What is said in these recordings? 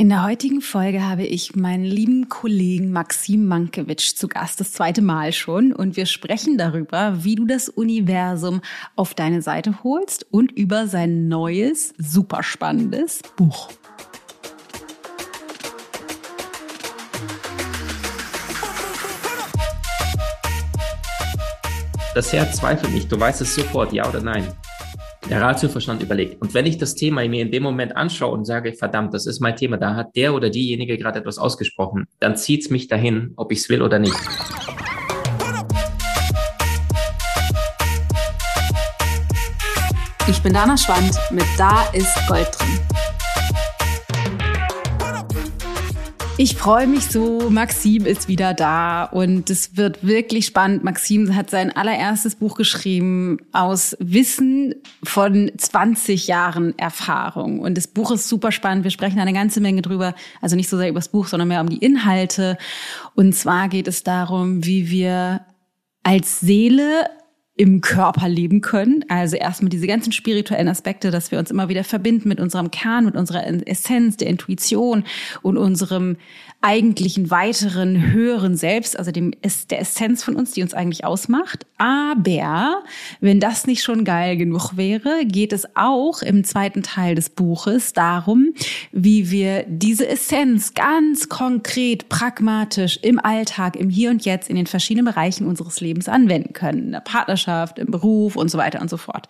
In der heutigen Folge habe ich meinen lieben Kollegen Maxim Mankiewicz zu Gast, das zweite Mal schon. Und wir sprechen darüber, wie du das Universum auf deine Seite holst und über sein neues, super spannendes Buch. Das Herz zweifelt nicht, du weißt es sofort, ja oder nein der Ratioverstand überlegt. Und wenn ich das Thema mir in dem Moment anschaue und sage, verdammt, das ist mein Thema, da hat der oder diejenige gerade etwas ausgesprochen, dann zieht es mich dahin, ob ich es will oder nicht. Ich bin Dana Schwand mit Da ist Gold drin. Ich freue mich so. Maxim ist wieder da und es wird wirklich spannend. Maxim hat sein allererstes Buch geschrieben aus Wissen von 20 Jahren Erfahrung. Und das Buch ist super spannend. Wir sprechen eine ganze Menge drüber. Also nicht so sehr über das Buch, sondern mehr um die Inhalte. Und zwar geht es darum, wie wir als Seele im Körper leben können. Also erstmal diese ganzen spirituellen Aspekte, dass wir uns immer wieder verbinden mit unserem Kern, mit unserer Essenz, der Intuition und unserem eigentlichen weiteren höheren Selbst, also dem der Essenz von uns, die uns eigentlich ausmacht. Aber wenn das nicht schon geil genug wäre, geht es auch im zweiten Teil des Buches darum, wie wir diese Essenz ganz konkret, pragmatisch im Alltag, im Hier und Jetzt, in den verschiedenen Bereichen unseres Lebens anwenden können. In der Partnerschaft, im Beruf und so weiter und so fort.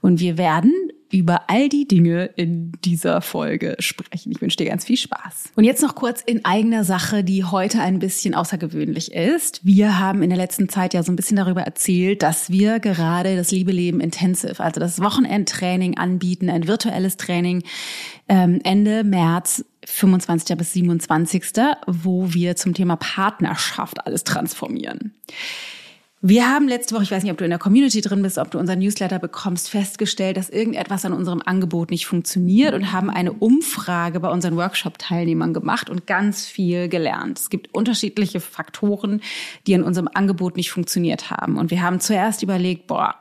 Und wir werden über all die Dinge in dieser Folge sprechen. Ich wünsche dir ganz viel Spaß. Und jetzt noch kurz in eigener Sache, die heute ein bisschen außergewöhnlich ist. Wir haben in der letzten Zeit ja so ein bisschen darüber erzählt, dass wir gerade das Liebe Leben Intensive, also das Wochenendtraining anbieten, ein virtuelles Training ähm, Ende März 25. bis 27., wo wir zum Thema Partnerschaft alles transformieren. Wir haben letzte Woche, ich weiß nicht, ob du in der Community drin bist, ob du unseren Newsletter bekommst, festgestellt, dass irgendetwas an unserem Angebot nicht funktioniert und haben eine Umfrage bei unseren Workshop-Teilnehmern gemacht und ganz viel gelernt. Es gibt unterschiedliche Faktoren, die an unserem Angebot nicht funktioniert haben. Und wir haben zuerst überlegt, boah,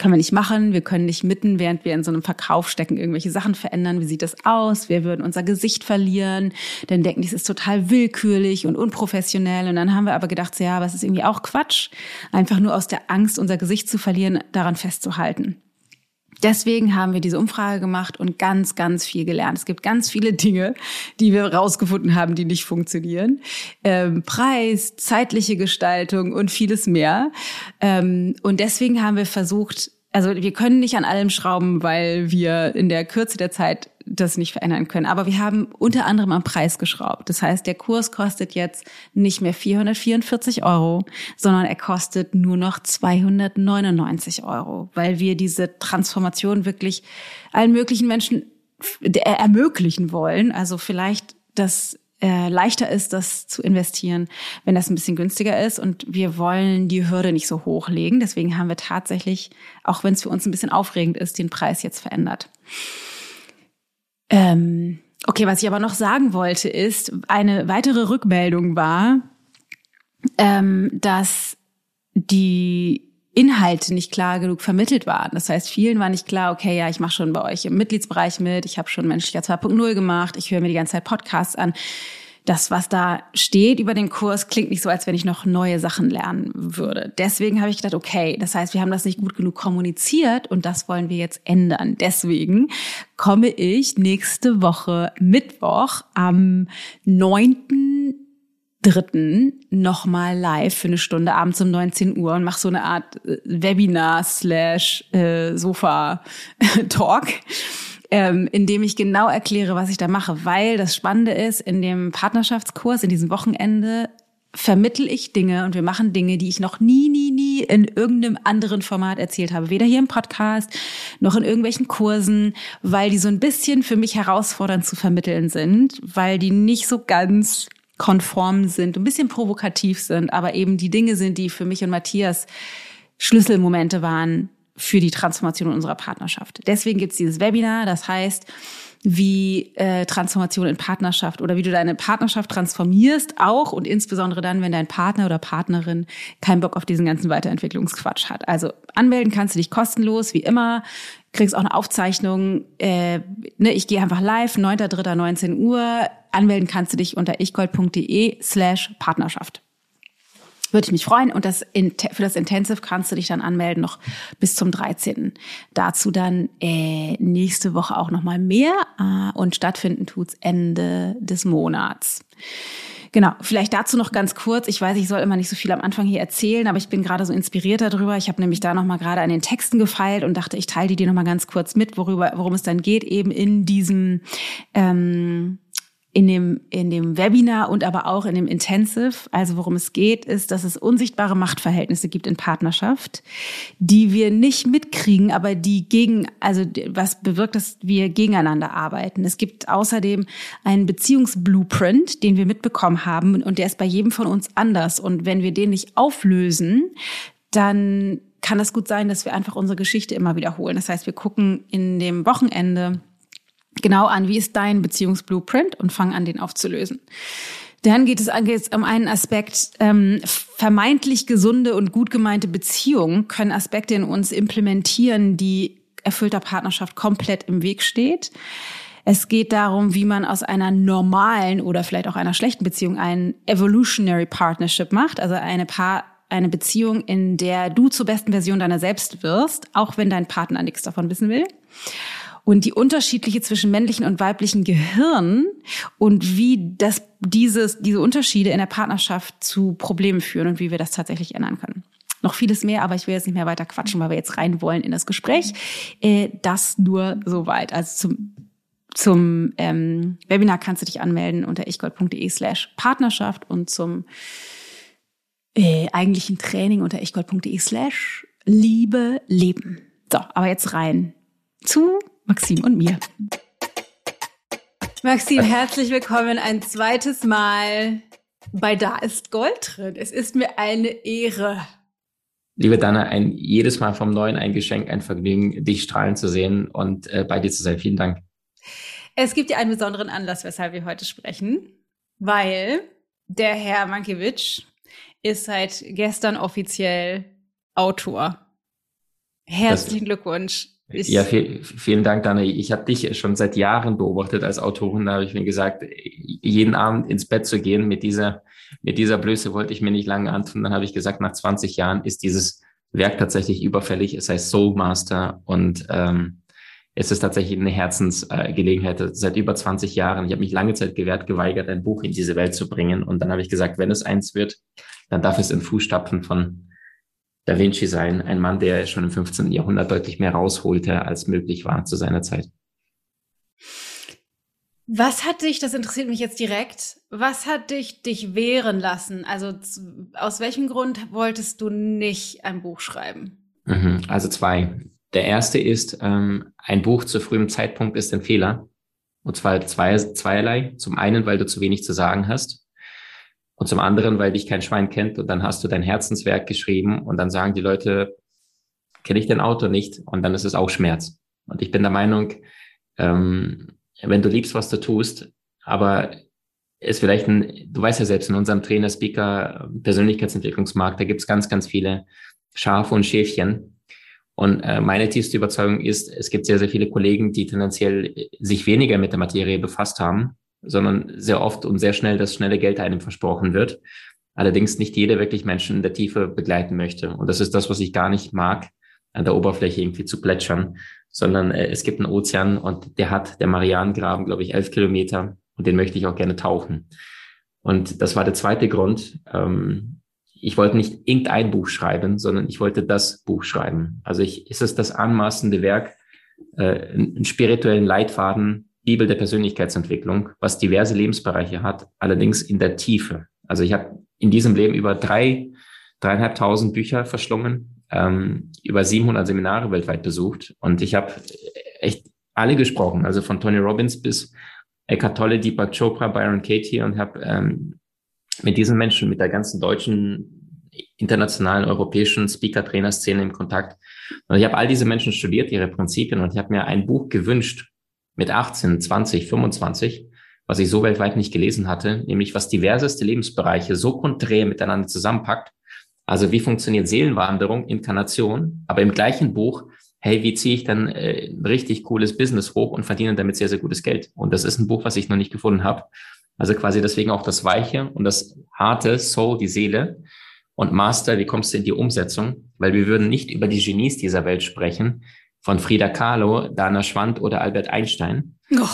können wir nicht machen. Wir können nicht mitten, während wir in so einem Verkauf stecken, irgendwelche Sachen verändern. Wie sieht das aus? Wir würden unser Gesicht verlieren. Dann denken die, es ist total willkürlich und unprofessionell. Und dann haben wir aber gedacht, ja, aber es ist irgendwie auch Quatsch. Einfach nur aus der Angst, unser Gesicht zu verlieren, daran festzuhalten. Deswegen haben wir diese Umfrage gemacht und ganz, ganz viel gelernt. Es gibt ganz viele Dinge, die wir rausgefunden haben, die nicht funktionieren. Ähm, Preis, zeitliche Gestaltung und vieles mehr. Ähm, und deswegen haben wir versucht, also wir können nicht an allem schrauben, weil wir in der Kürze der Zeit das nicht verändern können. Aber wir haben unter anderem am Preis geschraubt. Das heißt, der Kurs kostet jetzt nicht mehr 444 Euro, sondern er kostet nur noch 299 Euro, weil wir diese Transformation wirklich allen möglichen Menschen ermöglichen wollen. Also vielleicht das äh, leichter ist, das zu investieren, wenn das ein bisschen günstiger ist. Und wir wollen die Hürde nicht so hochlegen. Deswegen haben wir tatsächlich, auch wenn es für uns ein bisschen aufregend ist, den Preis jetzt verändert. Ähm, okay, was ich aber noch sagen wollte, ist, eine weitere Rückmeldung war, ähm, dass die Inhalte nicht klar genug vermittelt waren. Das heißt, vielen war nicht klar, okay, ja, ich mache schon bei euch im Mitgliedsbereich mit, ich habe schon Menschlicher 2.0 gemacht, ich höre mir die ganze Zeit Podcasts an. Das, was da steht über den Kurs, klingt nicht so, als wenn ich noch neue Sachen lernen würde. Deswegen habe ich gedacht, okay, das heißt, wir haben das nicht gut genug kommuniziert und das wollen wir jetzt ändern. Deswegen komme ich nächste Woche Mittwoch am 9 dritten nochmal live für eine Stunde abends um 19 Uhr und mache so eine Art äh, Webinar slash äh, Sofa Talk, ähm, in dem ich genau erkläre, was ich da mache. Weil das Spannende ist, in dem Partnerschaftskurs, in diesem Wochenende vermittel ich Dinge und wir machen Dinge, die ich noch nie, nie, nie in irgendeinem anderen Format erzählt habe. Weder hier im Podcast noch in irgendwelchen Kursen, weil die so ein bisschen für mich herausfordernd zu vermitteln sind, weil die nicht so ganz konform sind, ein bisschen provokativ sind, aber eben die Dinge sind, die für mich und Matthias Schlüsselmomente waren für die Transformation unserer Partnerschaft. Deswegen gibt's dieses Webinar, das heißt, wie äh, Transformation in Partnerschaft oder wie du deine Partnerschaft transformierst, auch und insbesondere dann, wenn dein Partner oder Partnerin keinen Bock auf diesen ganzen Weiterentwicklungsquatsch hat. Also anmelden kannst du dich kostenlos, wie immer, kriegst auch eine Aufzeichnung. Äh, ne, ich gehe einfach live, 9.3.19 Uhr. Anmelden kannst du dich unter ichgold.de slash Partnerschaft. Würde ich mich freuen. Und das für das Intensive kannst du dich dann anmelden noch bis zum 13. Dazu dann äh, nächste Woche auch nochmal mehr. Äh, und stattfinden tut's Ende des Monats. Genau, vielleicht dazu noch ganz kurz. Ich weiß, ich soll immer nicht so viel am Anfang hier erzählen, aber ich bin gerade so inspiriert darüber. Ich habe nämlich da noch mal gerade an den Texten gefeilt und dachte, ich teile die dir noch mal ganz kurz mit, worüber, worum es dann geht, eben in diesem ähm, in dem, in dem Webinar und aber auch in dem Intensive. Also worum es geht, ist, dass es unsichtbare Machtverhältnisse gibt in Partnerschaft, die wir nicht mitkriegen, aber die gegen, also was bewirkt, dass wir gegeneinander arbeiten. Es gibt außerdem einen Beziehungsblueprint, den wir mitbekommen haben und der ist bei jedem von uns anders. Und wenn wir den nicht auflösen, dann kann es gut sein, dass wir einfach unsere Geschichte immer wiederholen. Das heißt, wir gucken in dem Wochenende genau an, wie ist dein Beziehungsblueprint und fang an, den aufzulösen. Dann geht es um einen Aspekt, ähm, vermeintlich gesunde und gut gemeinte Beziehungen können Aspekte in uns implementieren, die erfüllter Partnerschaft komplett im Weg steht. Es geht darum, wie man aus einer normalen oder vielleicht auch einer schlechten Beziehung einen Evolutionary Partnership macht, also eine Paar eine Beziehung, in der du zur besten Version deiner selbst wirst, auch wenn dein Partner nichts davon wissen will und die unterschiedliche zwischen männlichen und weiblichen Gehirn und wie das, dieses, diese Unterschiede in der Partnerschaft zu Problemen führen und wie wir das tatsächlich ändern können. Noch vieles mehr, aber ich will jetzt nicht mehr weiter quatschen, weil wir jetzt rein wollen in das Gespräch. Äh, das nur soweit. Also zum zum ähm, Webinar kannst du dich anmelden unter ichgold.de slash Partnerschaft und zum äh, eigentlichen Training unter ichgold.de slash Liebe Leben. So, aber jetzt rein zu Maxim und mir. Maxim, herzlich willkommen ein zweites Mal bei Da ist Gold drin. Es ist mir eine Ehre. Liebe Dana, ein, jedes Mal vom Neuen ein Geschenk, ein Vergnügen, dich strahlen zu sehen und äh, bei dir zu sein. Vielen Dank. Es gibt ja einen besonderen Anlass, weshalb wir heute sprechen, weil der Herr Mankiewicz ist seit gestern offiziell Autor. Herzlichen das, Glückwunsch. Ich ja, viel, vielen Dank, Dana. Ich habe dich schon seit Jahren beobachtet als Autorin. Da habe ich mir gesagt, jeden Abend ins Bett zu gehen mit dieser, mit dieser Blöße wollte ich mir nicht lange antun. Dann habe ich gesagt, nach 20 Jahren ist dieses Werk tatsächlich überfällig. Es heißt Soul Master und ähm, es ist tatsächlich eine Herzensgelegenheit. Seit über 20 Jahren. Ich habe mich lange Zeit gewehrt, geweigert, ein Buch in diese Welt zu bringen. Und dann habe ich gesagt, wenn es eins wird, dann darf es in Fußstapfen von Da Vinci sein, ein Mann, der schon im 15. Jahrhundert deutlich mehr rausholte, als möglich war zu seiner Zeit. Was hat dich, das interessiert mich jetzt direkt, was hat dich dich wehren lassen? Also aus welchem Grund wolltest du nicht ein Buch schreiben? Mhm, also zwei. Der erste ist, ähm, ein Buch zu frühem Zeitpunkt ist ein Fehler. Und zwar zwei, zweierlei. Zum einen, weil du zu wenig zu sagen hast und zum anderen, weil dich kein Schwein kennt und dann hast du dein Herzenswerk geschrieben und dann sagen die Leute, kenne ich den Autor nicht und dann ist es auch Schmerz. Und ich bin der Meinung, ähm, wenn du liebst, was du tust, aber ist vielleicht ein, du weißt ja selbst, in unserem Trainer, Speaker, Persönlichkeitsentwicklungsmarkt, da gibt es ganz, ganz viele Schafe und Schäfchen. Und äh, meine tiefste Überzeugung ist, es gibt sehr, sehr viele Kollegen, die tendenziell sich weniger mit der Materie befasst haben sondern sehr oft und sehr schnell das schnelle Geld einem versprochen wird. Allerdings nicht jeder wirklich Menschen in der Tiefe begleiten möchte. Und das ist das, was ich gar nicht mag, an der Oberfläche irgendwie zu plätschern, sondern äh, es gibt einen Ozean und der hat, der Marianengraben, glaube ich, elf Kilometer und den möchte ich auch gerne tauchen. Und das war der zweite Grund. Ähm, ich wollte nicht irgendein Buch schreiben, sondern ich wollte das Buch schreiben. Also ich, ist es das anmaßende Werk, äh, einen spirituellen Leitfaden Bibel der Persönlichkeitsentwicklung, was diverse Lebensbereiche hat, allerdings in der Tiefe. Also ich habe in diesem Leben über drei, dreieinhalbtausend Bücher verschlungen, ähm, über 700 Seminare weltweit besucht und ich habe echt alle gesprochen, also von Tony Robbins bis Eckhart Tolle, Deepak Chopra, Byron Katie und habe ähm, mit diesen Menschen, mit der ganzen deutschen, internationalen, europäischen Speaker-Trainer-Szene im Kontakt. Und ich habe all diese Menschen studiert, ihre Prinzipien und ich habe mir ein Buch gewünscht, mit 18, 20, 25, was ich so weltweit nicht gelesen hatte, nämlich was diverseste Lebensbereiche so konträr miteinander zusammenpackt. Also wie funktioniert Seelenwanderung, Inkarnation, aber im gleichen Buch hey, wie ziehe ich dann äh, ein richtig cooles Business hoch und verdiene damit sehr, sehr gutes Geld? Und das ist ein Buch, was ich noch nicht gefunden habe. Also quasi deswegen auch das Weiche und das harte Soul, die Seele. Und Master, wie kommst du in die Umsetzung? Weil wir würden nicht über die Genies dieser Welt sprechen, von Frida Kahlo, Dana Schwand oder Albert Einstein. Oh.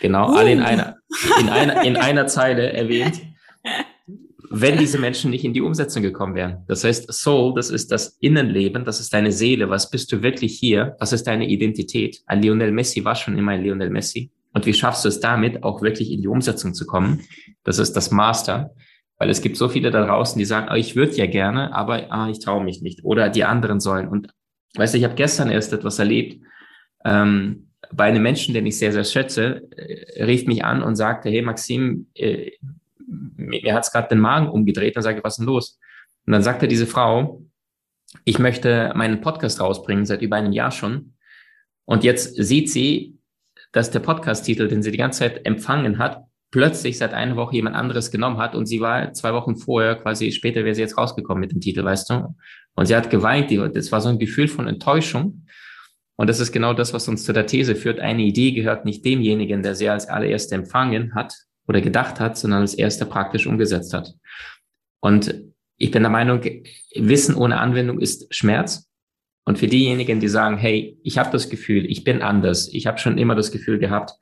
Genau, uh. alle in einer, in einer, in einer Zeile erwähnt wenn diese Menschen nicht in die Umsetzung gekommen wären. Das heißt, Soul, das ist das Innenleben, das ist deine Seele. Was bist du wirklich hier? Was ist deine Identität? Ein Lionel Messi war schon immer ein Lionel Messi. Und wie schaffst du es damit, auch wirklich in die Umsetzung zu kommen? Das ist das Master. Weil es gibt so viele da draußen, die sagen, oh, ich würde ja gerne, aber ah, ich traue mich nicht. Oder die anderen sollen. Und weißt du, ich habe gestern erst etwas erlebt. Ähm, bei einem Menschen, den ich sehr, sehr schätze, äh, rief mich an und sagte, hey Maxim, äh, mir hat es gerade den Magen umgedreht. Dann sage ich, was ist denn los? Und dann sagte diese Frau, ich möchte meinen Podcast rausbringen, seit über einem Jahr schon. Und jetzt sieht sie, dass der Podcast-Titel, den sie die ganze Zeit empfangen hat, plötzlich seit einer Woche jemand anderes genommen hat und sie war zwei Wochen vorher, quasi später wäre sie jetzt rausgekommen mit dem Titel, weißt du? Und sie hat geweint, das war so ein Gefühl von Enttäuschung. Und das ist genau das, was uns zu der These führt. Eine Idee gehört nicht demjenigen, der sie als allererste empfangen hat, oder gedacht hat, sondern als erster praktisch umgesetzt hat. Und ich bin der Meinung, Wissen ohne Anwendung ist Schmerz. Und für diejenigen, die sagen, hey, ich habe das Gefühl, ich bin anders, ich habe schon immer das Gefühl gehabt,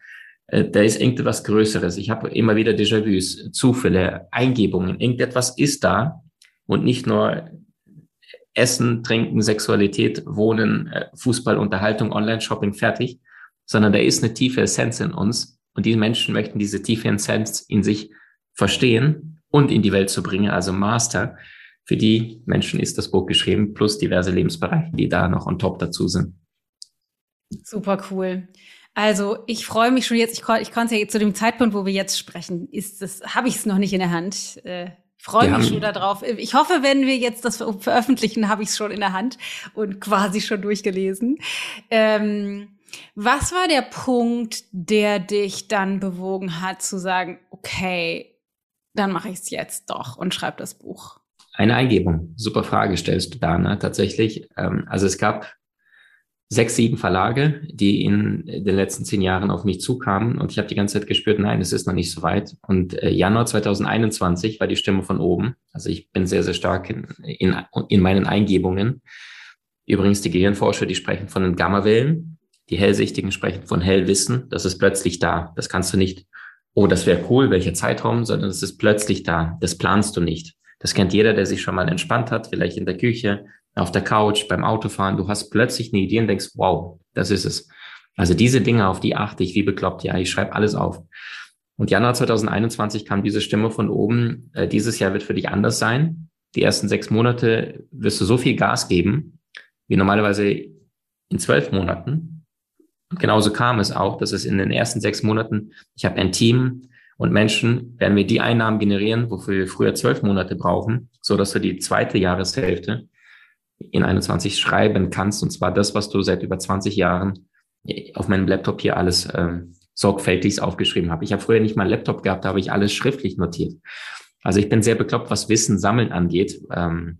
äh, da ist irgendetwas Größeres. Ich habe immer wieder Déjà-vus, Zufälle, Eingebungen. Irgendetwas ist da und nicht nur Essen, Trinken, Sexualität, Wohnen, äh, Fußball, Unterhaltung, Online-Shopping, fertig, sondern da ist eine tiefe Essenz in uns, und diese Menschen möchten diese tiefe Essenz in sich verstehen und in die Welt zu bringen, also Master. Für die Menschen ist das Buch geschrieben, plus diverse Lebensbereiche, die da noch on top dazu sind. Super cool. Also ich freue mich schon jetzt, ich, ich konnte ja zu dem Zeitpunkt, wo wir jetzt sprechen, ist das, habe ich es noch nicht in der Hand. Äh, freue mich schon darauf. Ich hoffe, wenn wir jetzt das veröffentlichen, habe ich es schon in der Hand und quasi schon durchgelesen. Ähm, was war der Punkt, der dich dann bewogen hat zu sagen, okay, dann mache ich es jetzt doch und schreibe das Buch? Eine Eingebung. Super Frage stellst du da, ne? Tatsächlich. Ähm, also es gab sechs, sieben Verlage, die in den letzten zehn Jahren auf mich zukamen und ich habe die ganze Zeit gespürt, nein, es ist noch nicht so weit. Und äh, Januar 2021 war die Stimme von oben. Also ich bin sehr, sehr stark in, in, in meinen Eingebungen. Übrigens, die Gehirnforscher, die sprechen von den Gammawellen. Die Hellsichtigen sprechen von Hellwissen. Das ist plötzlich da. Das kannst du nicht, oh, das wäre cool, welcher Zeitraum, sondern es ist plötzlich da. Das planst du nicht. Das kennt jeder, der sich schon mal entspannt hat, vielleicht in der Küche, auf der Couch, beim Autofahren. Du hast plötzlich eine Idee und denkst, wow, das ist es. Also diese Dinge, auf die achte ich wie bekloppt. Ja, ich schreibe alles auf. Und Januar 2021 kam diese Stimme von oben. Äh, dieses Jahr wird für dich anders sein. Die ersten sechs Monate wirst du so viel Gas geben, wie normalerweise in zwölf Monaten. Und genauso kam es auch, dass es in den ersten sechs Monaten, ich habe ein Team und Menschen, werden wir die Einnahmen generieren, wofür wir früher zwölf Monate brauchen, so dass du die zweite Jahreshälfte in 21 schreiben kannst. Und zwar das, was du seit über 20 Jahren auf meinem Laptop hier alles ähm, sorgfältig aufgeschrieben habe. Ich habe früher nicht mal einen Laptop gehabt, da habe ich alles schriftlich notiert. Also ich bin sehr bekloppt, was Wissen sammeln angeht. Ähm,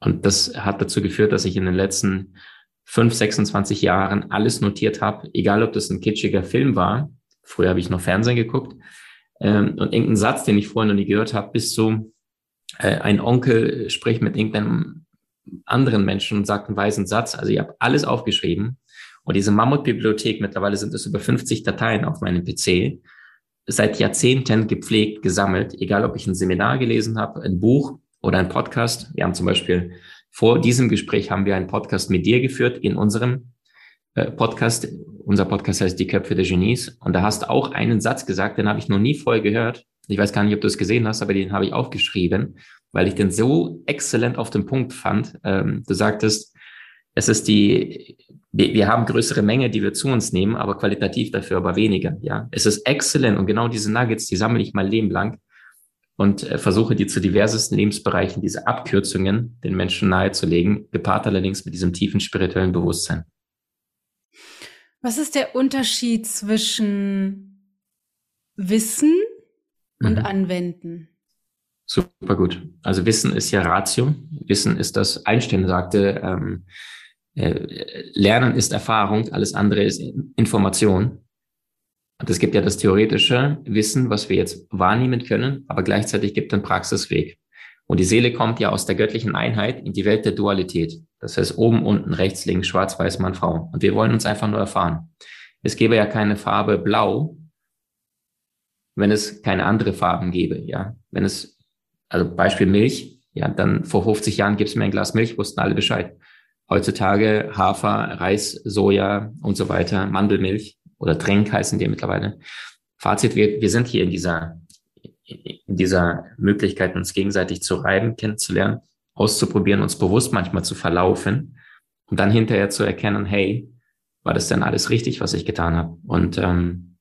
und das hat dazu geführt, dass ich in den letzten 5, 26 Jahren alles notiert habe, egal ob das ein kitschiger Film war, früher habe ich noch Fernsehen geguckt, ähm, und irgendein Satz, den ich vorher noch nie gehört habe, bis zu äh, ein Onkel spricht mit irgendeinem anderen Menschen und sagt einen weisen Satz. Also ich habe alles aufgeschrieben. Und diese Mammutbibliothek, mittlerweile sind es über 50 Dateien auf meinem PC, seit Jahrzehnten gepflegt, gesammelt, egal ob ich ein Seminar gelesen habe, ein Buch oder ein Podcast. Wir haben zum Beispiel vor diesem Gespräch haben wir einen Podcast mit dir geführt in unserem äh, Podcast. Unser Podcast heißt Die Köpfe der Genies. Und da hast du auch einen Satz gesagt, den habe ich noch nie vorher gehört. Ich weiß gar nicht, ob du es gesehen hast, aber den habe ich aufgeschrieben, weil ich den so exzellent auf den Punkt fand. Ähm, du sagtest, es ist die, wir, wir haben größere Menge, die wir zu uns nehmen, aber qualitativ dafür aber weniger. Ja, es ist exzellent und genau diese Nuggets, die sammle ich mein Leben lang und äh, versuche die zu diversesten Lebensbereichen diese Abkürzungen den Menschen nahezulegen, gepaart allerdings mit diesem tiefen spirituellen Bewusstsein. Was ist der Unterschied zwischen Wissen und mhm. Anwenden? Super gut. Also Wissen ist ja Ratio. Wissen ist das, Einstein sagte, ähm, Äh, Lernen ist Erfahrung, alles andere ist Information. Und es gibt ja das theoretische Wissen, was wir jetzt wahrnehmen können, aber gleichzeitig gibt es einen Praxisweg. Und die Seele kommt ja aus der göttlichen Einheit in die Welt der Dualität. Das heißt oben, unten, rechts, links, schwarz, weiß, Mann, Frau. Und wir wollen uns einfach nur erfahren. Es gäbe ja keine Farbe blau, wenn es keine andere Farben gäbe. Ja, wenn es, also Beispiel Milch, ja, dann vor 50 Jahren gibt es mir ein Glas Milch, wussten alle Bescheid. Heutzutage Hafer, Reis, Soja und so weiter, Mandelmilch oder Tränk heißen die mittlerweile. Fazit, wir, wir sind hier in dieser, in dieser Möglichkeit, uns gegenseitig zu reiben, kennenzulernen, auszuprobieren, uns bewusst manchmal zu verlaufen und dann hinterher zu erkennen, hey, war das denn alles richtig, was ich getan habe? Und ähm,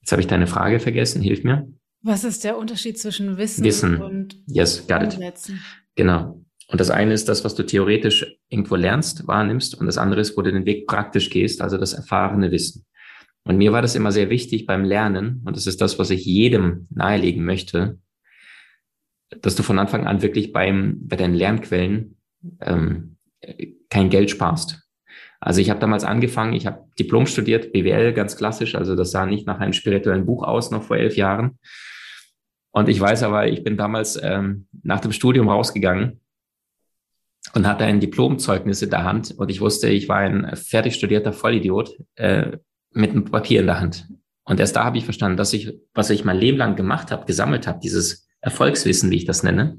jetzt habe ich deine Frage vergessen, hilf mir. Was ist der Unterschied zwischen Wissen, Wissen. und yes, got it. Genau. Und das eine ist das, was du theoretisch irgendwo lernst, wahrnimmst, und das andere ist, wo du den Weg praktisch gehst, also das erfahrene Wissen. Und mir war das immer sehr wichtig beim Lernen, und das ist das, was ich jedem nahelegen möchte, dass du von Anfang an wirklich beim, bei deinen Lernquellen ähm, kein Geld sparst. Also ich habe damals angefangen, ich habe Diplom studiert, BWL, ganz klassisch, also das sah nicht nach einem spirituellen Buch aus, noch vor elf Jahren. Und ich weiß aber, ich bin damals ähm, nach dem Studium rausgegangen und hatte ein Diplomzeugnis in der Hand und ich wusste, ich war ein fertig studierter Vollidiot äh, mit einem Papier in der Hand. Und erst da habe ich verstanden, dass ich, was ich mein Leben lang gemacht habe, gesammelt habe, dieses Erfolgswissen, wie ich das nenne,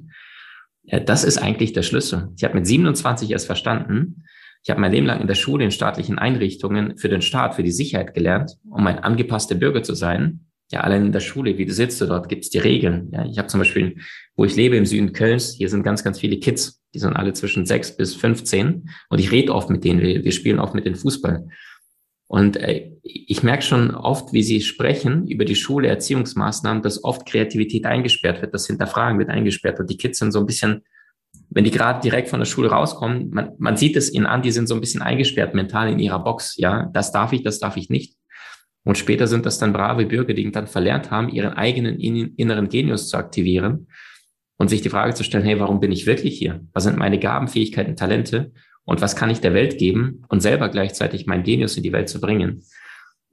äh, das ist eigentlich der Schlüssel. Ich habe mit 27 erst verstanden, ich habe mein Leben lang in der Schule, in staatlichen Einrichtungen für den Staat, für die Sicherheit gelernt, um ein angepasster Bürger zu sein. Ja, allein in der Schule, wie du sitzt dort, gibt es die Regeln. Ja, ich habe zum Beispiel, wo ich lebe im Süden Kölns, hier sind ganz, ganz viele Kids die sind alle zwischen sechs bis 15 und ich rede oft mit denen, wir, wir spielen oft mit den Fußball. Und äh, ich merke schon oft, wie sie sprechen über die Schule, Erziehungsmaßnahmen, dass oft Kreativität eingesperrt wird, das Hinterfragen wird eingesperrt und die Kids sind so ein bisschen, wenn die gerade direkt von der Schule rauskommen, man, man sieht es ihnen an, die sind so ein bisschen eingesperrt mental in ihrer Box, ja, das darf ich, das darf ich nicht. Und später sind das dann brave Bürger, die dann verlernt haben, ihren eigenen inneren Genius zu aktivieren und sich die Frage zu stellen, hey, warum bin ich wirklich hier? Was sind meine Gaben, Fähigkeiten, Talente? Und was kann ich der Welt geben? Und selber gleichzeitig mein Genius in die Welt zu bringen.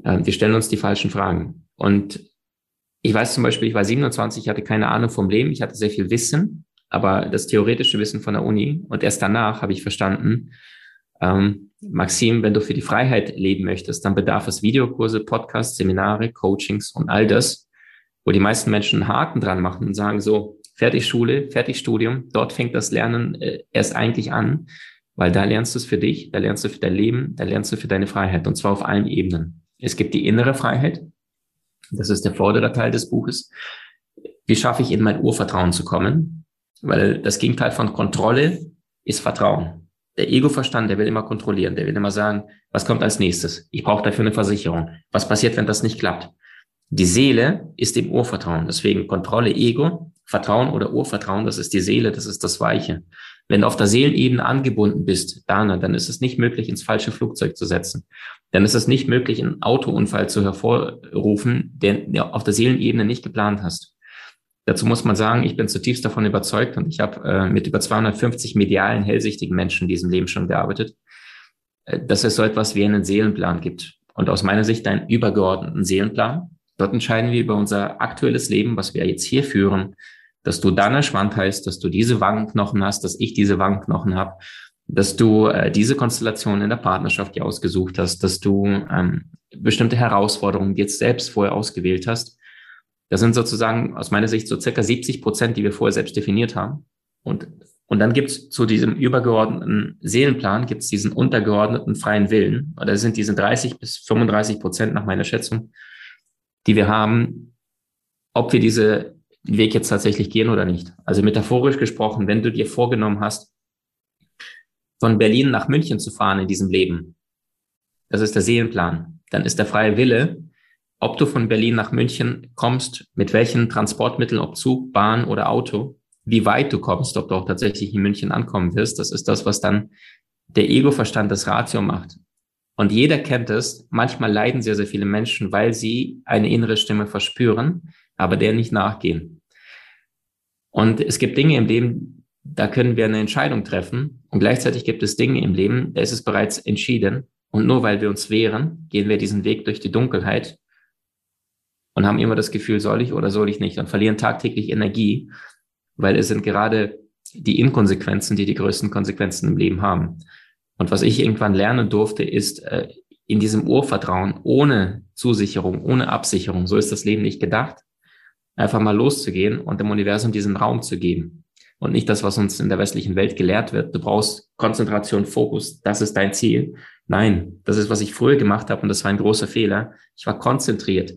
Äh, wir stellen uns die falschen Fragen. Und ich weiß zum Beispiel, ich war 27, ich hatte keine Ahnung vom Leben, ich hatte sehr viel Wissen, aber das theoretische Wissen von der Uni. Und erst danach habe ich verstanden, ähm, Maxim, wenn du für die Freiheit leben möchtest, dann bedarf es Videokurse, Podcasts, Seminare, Coachings und all das, wo die meisten Menschen einen Haken dran machen und sagen so, fertig Schule, fertig Studium. Dort fängt das Lernen äh, erst eigentlich an, weil da lernst du es für dich, da lernst du für dein Leben, da lernst du für deine Freiheit und zwar auf allen Ebenen. Es gibt die innere Freiheit. Das ist der vordere Teil des Buches. Wie schaffe ich in mein Urvertrauen zu kommen? Weil das Gegenteil von Kontrolle ist Vertrauen. Der Ego-Verstand, der will immer kontrollieren, der will immer sagen, was kommt als nächstes? Ich brauche dafür eine Versicherung. Was passiert, wenn das nicht klappt? Die Seele ist im Urvertrauen. Deswegen Kontrolle, Ego, Vertrauen oder Urvertrauen, das ist die Seele, das ist das Weiche. Wenn du auf der Seelenebene angebunden bist, Dana, dann ist es nicht möglich, ins falsche Flugzeug zu setzen. Dann ist es nicht möglich, einen Autounfall zu hervorrufen, den du auf der Seelenebene nicht geplant hast. Dazu muss man sagen, ich bin zutiefst davon überzeugt und ich habe äh, mit über 250 medialen, hellsichtigen Menschen in diesem Leben schon gearbeitet, äh, dass es so etwas wie einen Seelenplan gibt. Und aus meiner Sicht einen übergeordneten Seelenplan. Dort entscheiden wir über unser aktuelles Leben, was wir jetzt hier führen, dass du Dana Schwand heißt, dass du diese Wangenknochen hast, dass ich diese Wangenknochen habe, dass du äh, diese Konstellation in der Partnerschaft dir ausgesucht hast, dass du ähm, bestimmte Herausforderungen jetzt selbst vorher ausgewählt hast. Das sind sozusagen aus meiner Sicht so circa 70 Prozent, die wir vorher selbst definiert haben. Und, und dann gibt's zu diesem übergeordneten Seelenplan, gibt's diesen untergeordneten freien Willen. Oder sind diese 30 bis 35 Prozent nach meiner Schätzung, die wir haben, ob wir diese Weg jetzt tatsächlich gehen oder nicht. Also metaphorisch gesprochen, wenn du dir vorgenommen hast, von Berlin nach München zu fahren in diesem Leben, das ist der Seelenplan, dann ist der freie Wille, ob du von Berlin nach München kommst, mit welchen Transportmitteln, ob Zug, Bahn oder Auto, wie weit du kommst, ob du auch tatsächlich in München ankommen wirst, das ist das, was dann der Ego-Verstand, das Ratio macht. Und jeder kennt es, manchmal leiden sehr, sehr viele Menschen, weil sie eine innere Stimme verspüren, aber der nicht nachgehen. Und es gibt Dinge im Leben, da können wir eine Entscheidung treffen Und gleichzeitig gibt es Dinge im Leben, da ist es bereits entschieden. Und nur weil wir uns wehren, gehen wir diesen Weg durch die Dunkelheit und haben immer das Gefühl, soll ich oder soll ich nicht und verlieren tagtäglich Energie, weil es sind gerade die Inkonsequenzen, die die größten Konsequenzen im Leben haben. Und was ich irgendwann lernen durfte, ist äh, in diesem Urvertrauen, ohne Zusicherung, ohne Absicherung, so ist das Leben nicht gedacht, einfach mal loszugehen und dem Universum diesen Raum zu geben. Und nicht das, was uns in der westlichen Welt gelehrt wird. Du brauchst Konzentration, Fokus, das ist dein Ziel. Nein, das ist, was ich früher gemacht habe und das war ein großer Fehler. Ich war konzentriert.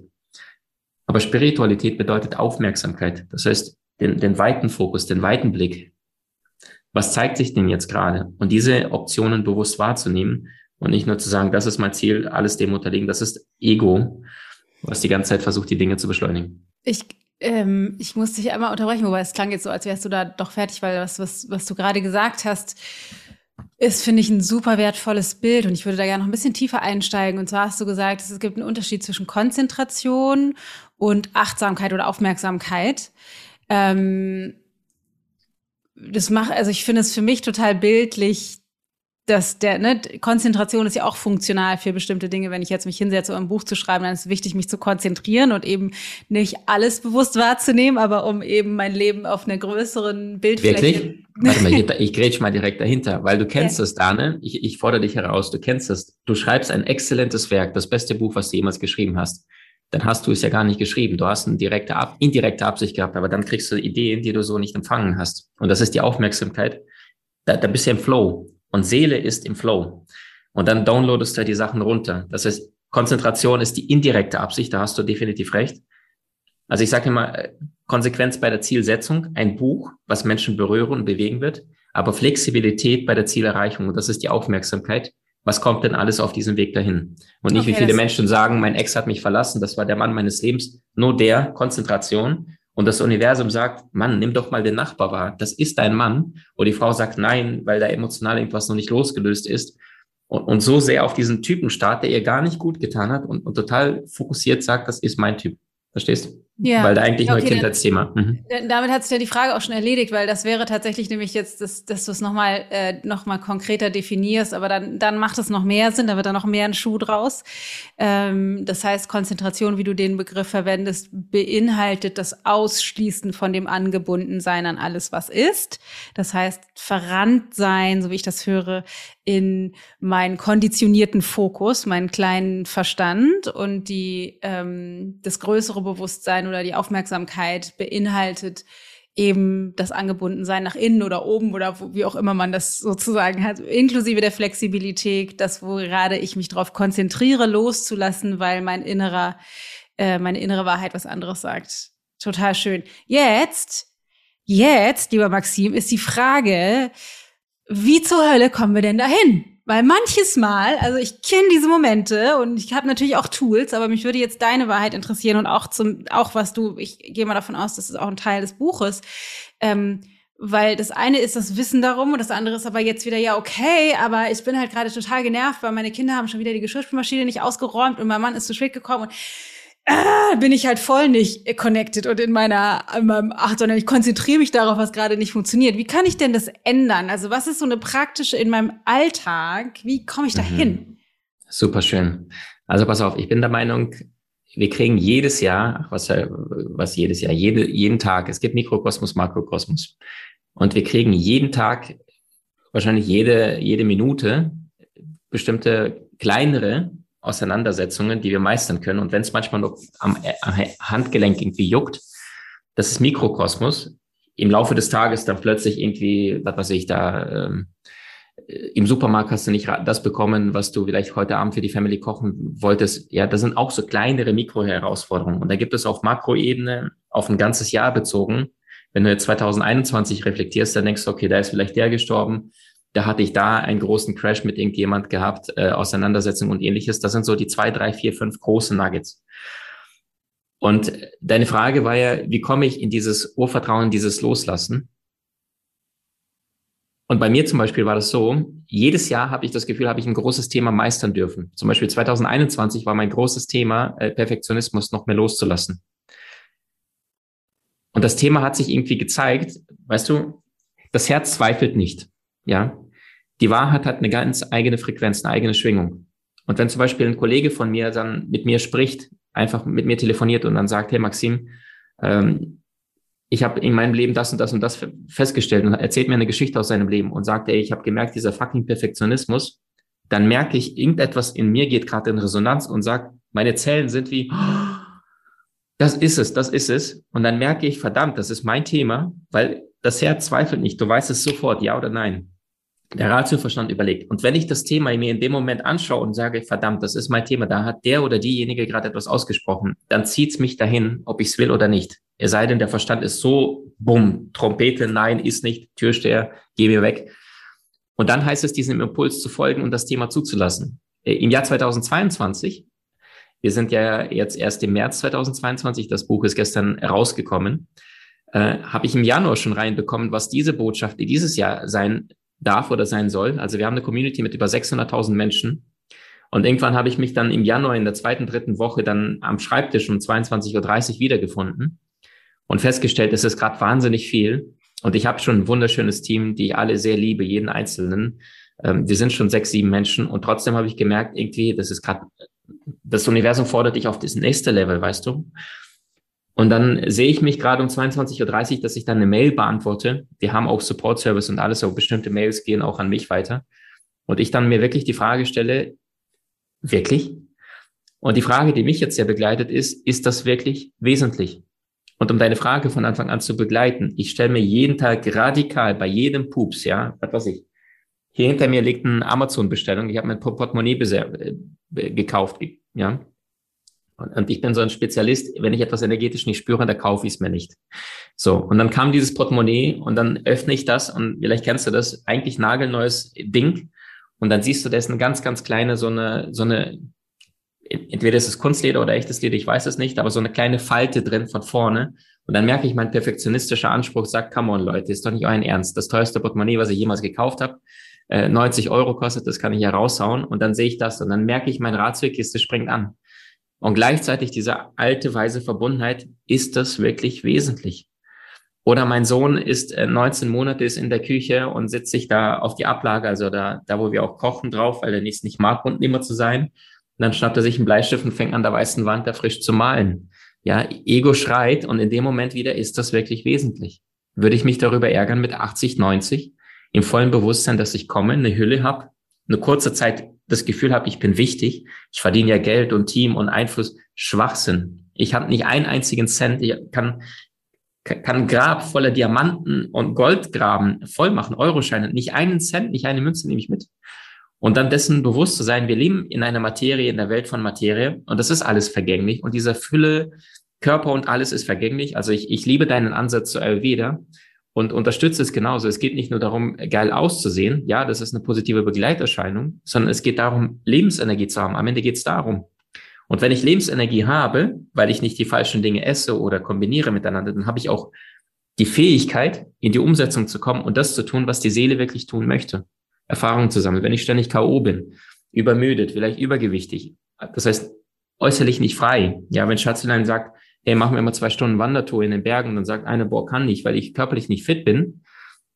Aber Spiritualität bedeutet Aufmerksamkeit. Das heißt, den, den weiten Fokus, den weiten Blick. Was zeigt sich denn jetzt gerade? Und diese Optionen bewusst wahrzunehmen und nicht nur zu sagen, das ist mein Ziel, alles dem unterliegen. Das ist Ego, was die ganze Zeit versucht, die Dinge zu beschleunigen. Ich ähm, ich muss dich einmal unterbrechen, wobei es klang jetzt so, als wärst du da doch fertig, weil was, was, was du gerade gesagt hast, ist, finde ich, ein super wertvolles Bild und ich würde da gerne noch ein bisschen tiefer einsteigen. Und zwar hast du gesagt, es gibt einen Unterschied zwischen Konzentration und Achtsamkeit oder Aufmerksamkeit. Ähm, das macht, also ich finde es für mich total bildlich, dass der, ne, Konzentration ist ja auch funktional für bestimmte Dinge. Wenn ich jetzt mich hinsetze, um ein Buch zu schreiben, dann ist es wichtig, mich zu konzentrieren und eben nicht alles bewusst wahrzunehmen, aber um eben mein Leben auf einer größeren Bildfläche. Wirklich? Warte mal, ich, ich grätsch mal direkt dahinter, weil du kennst ja. das, Dane. Ich, ich fordere dich heraus, du kennst das. Du schreibst ein exzellentes Werk, das beste Buch, was du jemals geschrieben hast. Dann hast du es ja gar nicht geschrieben. Du hast eine direkte, indirekte Absicht gehabt, aber dann kriegst du Ideen, die du so nicht empfangen hast. Und das ist die Aufmerksamkeit. Da, da bist du im Flow. Und Seele ist im Flow. Und dann downloadest du die Sachen runter. Das heißt, Konzentration ist die indirekte Absicht, da hast du definitiv recht. Also ich sage immer, äh, Konsequenz bei der Zielsetzung, ein Buch, was Menschen berühren und bewegen wird, aber Flexibilität bei der Zielerreichung, und das ist die Aufmerksamkeit. Was kommt denn alles auf diesem Weg dahin? Und nicht, okay, wie viele Menschen sagen, mein Ex hat mich verlassen, das war der Mann meines Lebens. Nur der, Konzentration. Und das Universum sagt, Mann, nimm doch mal den Nachbar wahr. Das ist dein Mann. Und die Frau sagt nein, weil da emotional irgendwas noch nicht losgelöst ist. Und, und so sehr auf diesen Typen starrt, der ihr gar nicht gut getan hat und, und total fokussiert sagt, das ist mein Typ. Verstehst du? Ja. Weil da eigentlich okay, nur Kindheitsthema. Mhm. Damit hat sich ja die Frage auch schon erledigt, weil das wäre tatsächlich nämlich jetzt, dass, dass du es nochmal äh, noch mal konkreter definierst, aber dann, dann macht es noch mehr Sinn, da wird dann noch mehr ein Schuh draus. Ähm, das heißt, Konzentration, wie du den Begriff verwendest, beinhaltet das Ausschließen von dem Angebundensein an alles, was ist. Das heißt, verrannt sein, so wie ich das höre, in meinen konditionierten Fokus, meinen kleinen Verstand und die ähm, das größere Bewusstsein oder die Aufmerksamkeit beinhaltet eben das Angebundensein nach innen oder oben oder wo, wie auch immer man das sozusagen hat, inklusive der Flexibilität, das, wo gerade ich mich darauf konzentriere, loszulassen, weil mein innerer, äh, meine innere Wahrheit was anderes sagt. Total schön. Jetzt, jetzt, lieber Maxim, ist die Frage, wie zur Hölle kommen wir denn dahin? Weil manches Mal, also ich kenne diese Momente und ich habe natürlich auch Tools, aber mich würde jetzt deine Wahrheit interessieren und auch zum, auch was du, ich gehe mal davon aus, das ist auch ein Teil des Buches. Ähm, weil das eine ist das Wissen darum und das andere ist aber jetzt wieder, ja, okay, aber ich bin halt gerade total genervt, weil meine Kinder haben schon wieder die Geschirrspülmaschine nicht ausgeräumt und mein Mann ist zu spät gekommen und ah, bin ich halt voll nicht connected und in meiner, in meinem, ach, sondern ich konzentriere mich darauf, was gerade nicht funktioniert. Wie kann ich denn das ändern? Also was ist so eine praktische in meinem Alltag? Wie komme ich da hin? Mhm. Super schön. Also pass auf, ich bin der Meinung, wir kriegen jedes Jahr, was, was jedes Jahr, jede, jeden Tag, es gibt Mikrokosmos, Makrokosmos. Und wir kriegen jeden Tag, wahrscheinlich jede, jede Minute, bestimmte kleinere Auseinandersetzungen, die wir meistern können. Und wenn es manchmal noch am Handgelenk irgendwie juckt, das ist Mikrokosmos. Im Laufe des Tages dann plötzlich irgendwie, was weiß ich, da ähm, im Supermarkt hast du nicht das bekommen, was du vielleicht heute Abend für die Family kochen wolltest. Ja, das sind auch so kleinere Mikroherausforderungen. Und da gibt es auf Makroebene, auf ein ganzes Jahr bezogen, wenn du jetzt 2021 reflektierst, dann denkst du, okay, da ist vielleicht der gestorben, da hatte ich da einen großen Crash mit irgendjemand gehabt, äh, Auseinandersetzung und ähnliches. Das sind so die zwei, drei, vier, fünf großen Nuggets. Und deine Frage war ja, wie komme ich in dieses Urvertrauen, dieses Loslassen? Und bei mir zum Beispiel war das so, jedes Jahr habe ich das Gefühl, habe ich ein großes Thema meistern dürfen. Zum Beispiel 2021 war mein großes Thema, äh, Perfektionismus noch mehr loszulassen. Und das Thema hat sich irgendwie gezeigt, weißt du, das Herz zweifelt nicht. Ja, die Wahrheit hat eine ganz eigene Frequenz, eine eigene Schwingung. Und wenn zum Beispiel ein Kollege von mir dann mit mir spricht, einfach mit mir telefoniert und dann sagt, hey Maxim, ähm, ich habe in meinem Leben das und das und das festgestellt und erzählt mir eine Geschichte aus seinem Leben und sagt, ey, ich habe gemerkt, dieser fucking Perfektionismus, dann merke ich, irgendetwas in mir geht gerade in Resonanz und sagt, meine Zellen sind wie, das ist es, das ist es. Und dann merke ich, verdammt, das ist mein Thema, weil das Herz zweifelt nicht. Du weißt es sofort, ja oder nein. Der Ratioverstand überlegt. Und wenn ich das Thema mir in dem Moment anschaue und sage, verdammt, das ist mein Thema, da hat der oder diejenige gerade etwas ausgesprochen, dann zieht's mich dahin, ob ich es will oder nicht. Es sei denn, der Verstand ist so, bumm, Trompete, nein, ist nicht, Türsteher, geh mir weg. Und dann heißt es, diesem Impuls zu folgen und das Thema zuzulassen. Äh, Im Jahr 2022, wir sind ja jetzt erst im März 2022, das Buch ist gestern rausgekommen, äh, habe ich im Januar schon reinbekommen, was diese Botschaft die dieses Jahr sein darf oder sein soll. Also wir haben eine Community mit über 600.000 Menschen. Und irgendwann habe ich mich dann im Januar in der zweiten, dritten Woche dann am Schreibtisch um 22.30 Uhr wiedergefunden und festgestellt, es ist gerade wahnsinnig viel. Und ich habe schon ein wunderschönes Team, die ich alle sehr liebe, jeden Einzelnen. Ähm, wir sind schon sechs, sieben Menschen und trotzdem habe ich gemerkt, irgendwie, das ist gerade, das Universum fordert dich auf das nächste Level, weißt du? Und dann sehe ich mich gerade um 22.30 Uhr, dass ich dann eine Mail beantworte. Wir haben auch Support Service und alles, aber bestimmte Mails gehen auch an mich weiter. Und ich dann mir wirklich die Frage stelle, wirklich? Und die Frage, die mich jetzt sehr begleitet, ist, ist das wirklich wesentlich? Und um deine Frage von Anfang an zu begleiten, ich stelle mir jeden Tag radikal bei jedem Pups, ja, was weiß ich. Hier hinter mir liegt eine Amazon-Bestellung. Ich habe mir ein Portemonnaie äh, gekauft, ja. Und ich bin so ein Spezialist, wenn ich etwas energetisch nicht spüre, dann kaufe ich es mir nicht. So, und dann kam dieses Portemonnaie und dann öffne ich das und vielleicht kennst du das, eigentlich nagelneues Ding. Und dann siehst du, da ist eine ganz, ganz kleine, so eine, so eine, entweder ist es Kunstleder oder echtes Leder, ich weiß es nicht, aber so eine kleine Falte drin von vorne. Und dann merke ich, mein perfektionistischer Anspruch sagt, come on, Leute, ist doch nicht euer Ernst. Das teuerste Portemonnaie, was ich jemals gekauft habe, 90 äh, Euro kostet, das kann ich ja raushauen. Und dann sehe ich das und dann merke ich, mein Ratiotkiste springt an. Und gleichzeitig diese alte, weise Verbundenheit, ist das wirklich wesentlich? Oder mein Sohn ist 19 äh, Monate, ist in der Küche und sitzt sich da auf die Ablage, also da, da wo wir auch kochen drauf, weil er nicht, nicht mag, unten immer zu sein. Und dann schnappt er sich einen Bleistift und fängt an der weißen Wand da frisch zu malen. Ja, Ego schreit und in dem Moment wieder ist das wirklich wesentlich. Würde ich mich darüber ärgern mit 80, 90, im vollen Bewusstsein, dass ich komme, eine Hülle habe, eine kurze Zeit das Gefühl habe, ich bin wichtig, ich verdiene ja Geld und Team und Einfluss, Schwachsinn. Ich habe nicht einen einzigen Cent, ich kann, kann Grab voller Diamanten und Goldgraben voll machen, Euroscheine, nicht einen Cent, nicht eine Münze nehme ich mit. Und dann dessen bewusst zu sein, wir leben in einer Materie, in der Welt von Materie und das ist alles vergänglich und dieser Fülle, Körper und alles ist vergänglich. Also ich, ich liebe deinen Ansatz zu Ayurveda und unterstütze es genauso. Es geht nicht nur darum, geil auszusehen. Ja, das ist eine positive Begleiterscheinung, sondern es geht darum, Lebensenergie zu haben. Am Ende geht es darum. Und wenn ich Lebensenergie habe, weil ich nicht die falschen Dinge esse oder kombiniere miteinander, dann habe ich auch die Fähigkeit, in die Umsetzung zu kommen und das zu tun, was die Seele wirklich tun möchte. Erfahrungen zu sammeln. Wenn ich ständig K.O. bin, übermüdet, vielleicht übergewichtig, das heißt äußerlich nicht frei. Ja, wenn Schatzelein sagt, hey, machen wir mal zwei Stunden Wandertour in den Bergen und dann sagt einer, boah, kann nicht, weil ich körperlich nicht fit bin,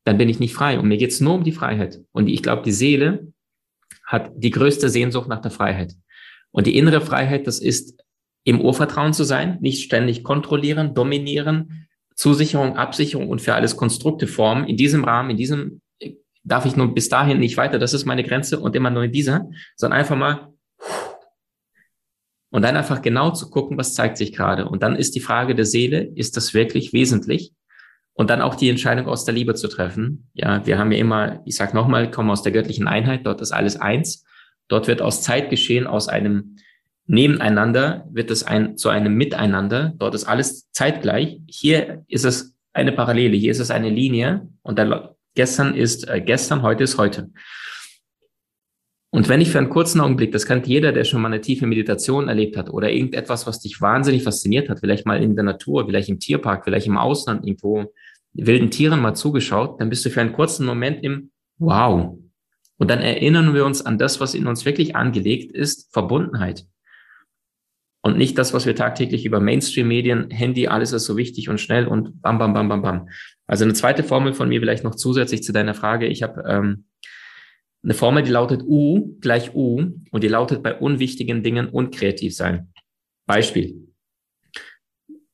dann bin ich nicht frei. Und mir geht's nur um die Freiheit. Und ich glaube, die Seele hat die größte Sehnsucht nach der Freiheit. Und die innere Freiheit, das ist im Urvertrauen zu sein, nicht ständig kontrollieren, dominieren, Zusicherung, Absicherung und für alles Konstrukte formen. In diesem Rahmen, in diesem darf ich nur bis dahin nicht weiter, das ist meine Grenze und immer nur in dieser, sondern einfach mal und dann einfach genau zu gucken, was zeigt sich gerade. Und dann ist die Frage der Seele, ist das wirklich wesentlich? Und dann auch die Entscheidung aus der Liebe zu treffen. Ja, wir haben ja immer, ich sag nochmal, kommen aus der göttlichen Einheit, dort ist alles eins. Dort wird aus Zeit geschehen, aus einem Nebeneinander wird es ein, zu einem Miteinander. Dort ist alles zeitgleich. Hier ist es eine Parallele, hier ist es eine Linie und der, gestern ist äh, gestern, heute ist heute. Und wenn ich für einen kurzen Augenblick, das kennt jeder, der schon mal eine tiefe Meditation erlebt hat oder irgendetwas, was dich wahnsinnig fasziniert hat, vielleicht mal in der Natur, vielleicht im Tierpark, vielleicht im Ausland irgendwo wilden Tieren mal zugeschaut, dann bist du für einen kurzen Moment im Wow. Und dann erinnern wir uns an das, was in uns wirklich angelegt ist, Verbundenheit. Und nicht das, was wir tagtäglich über Mainstream-Medien, Handy, alles ist so wichtig und schnell und bam, bam, bam, bam, bam. Also eine zweite Formel von mir vielleicht noch zusätzlich zu deiner Frage. Ich habe ähm, Eine Formel, die lautet U gleich U und die lautet bei unwichtigen Dingen unkreativ sein. Beispiel.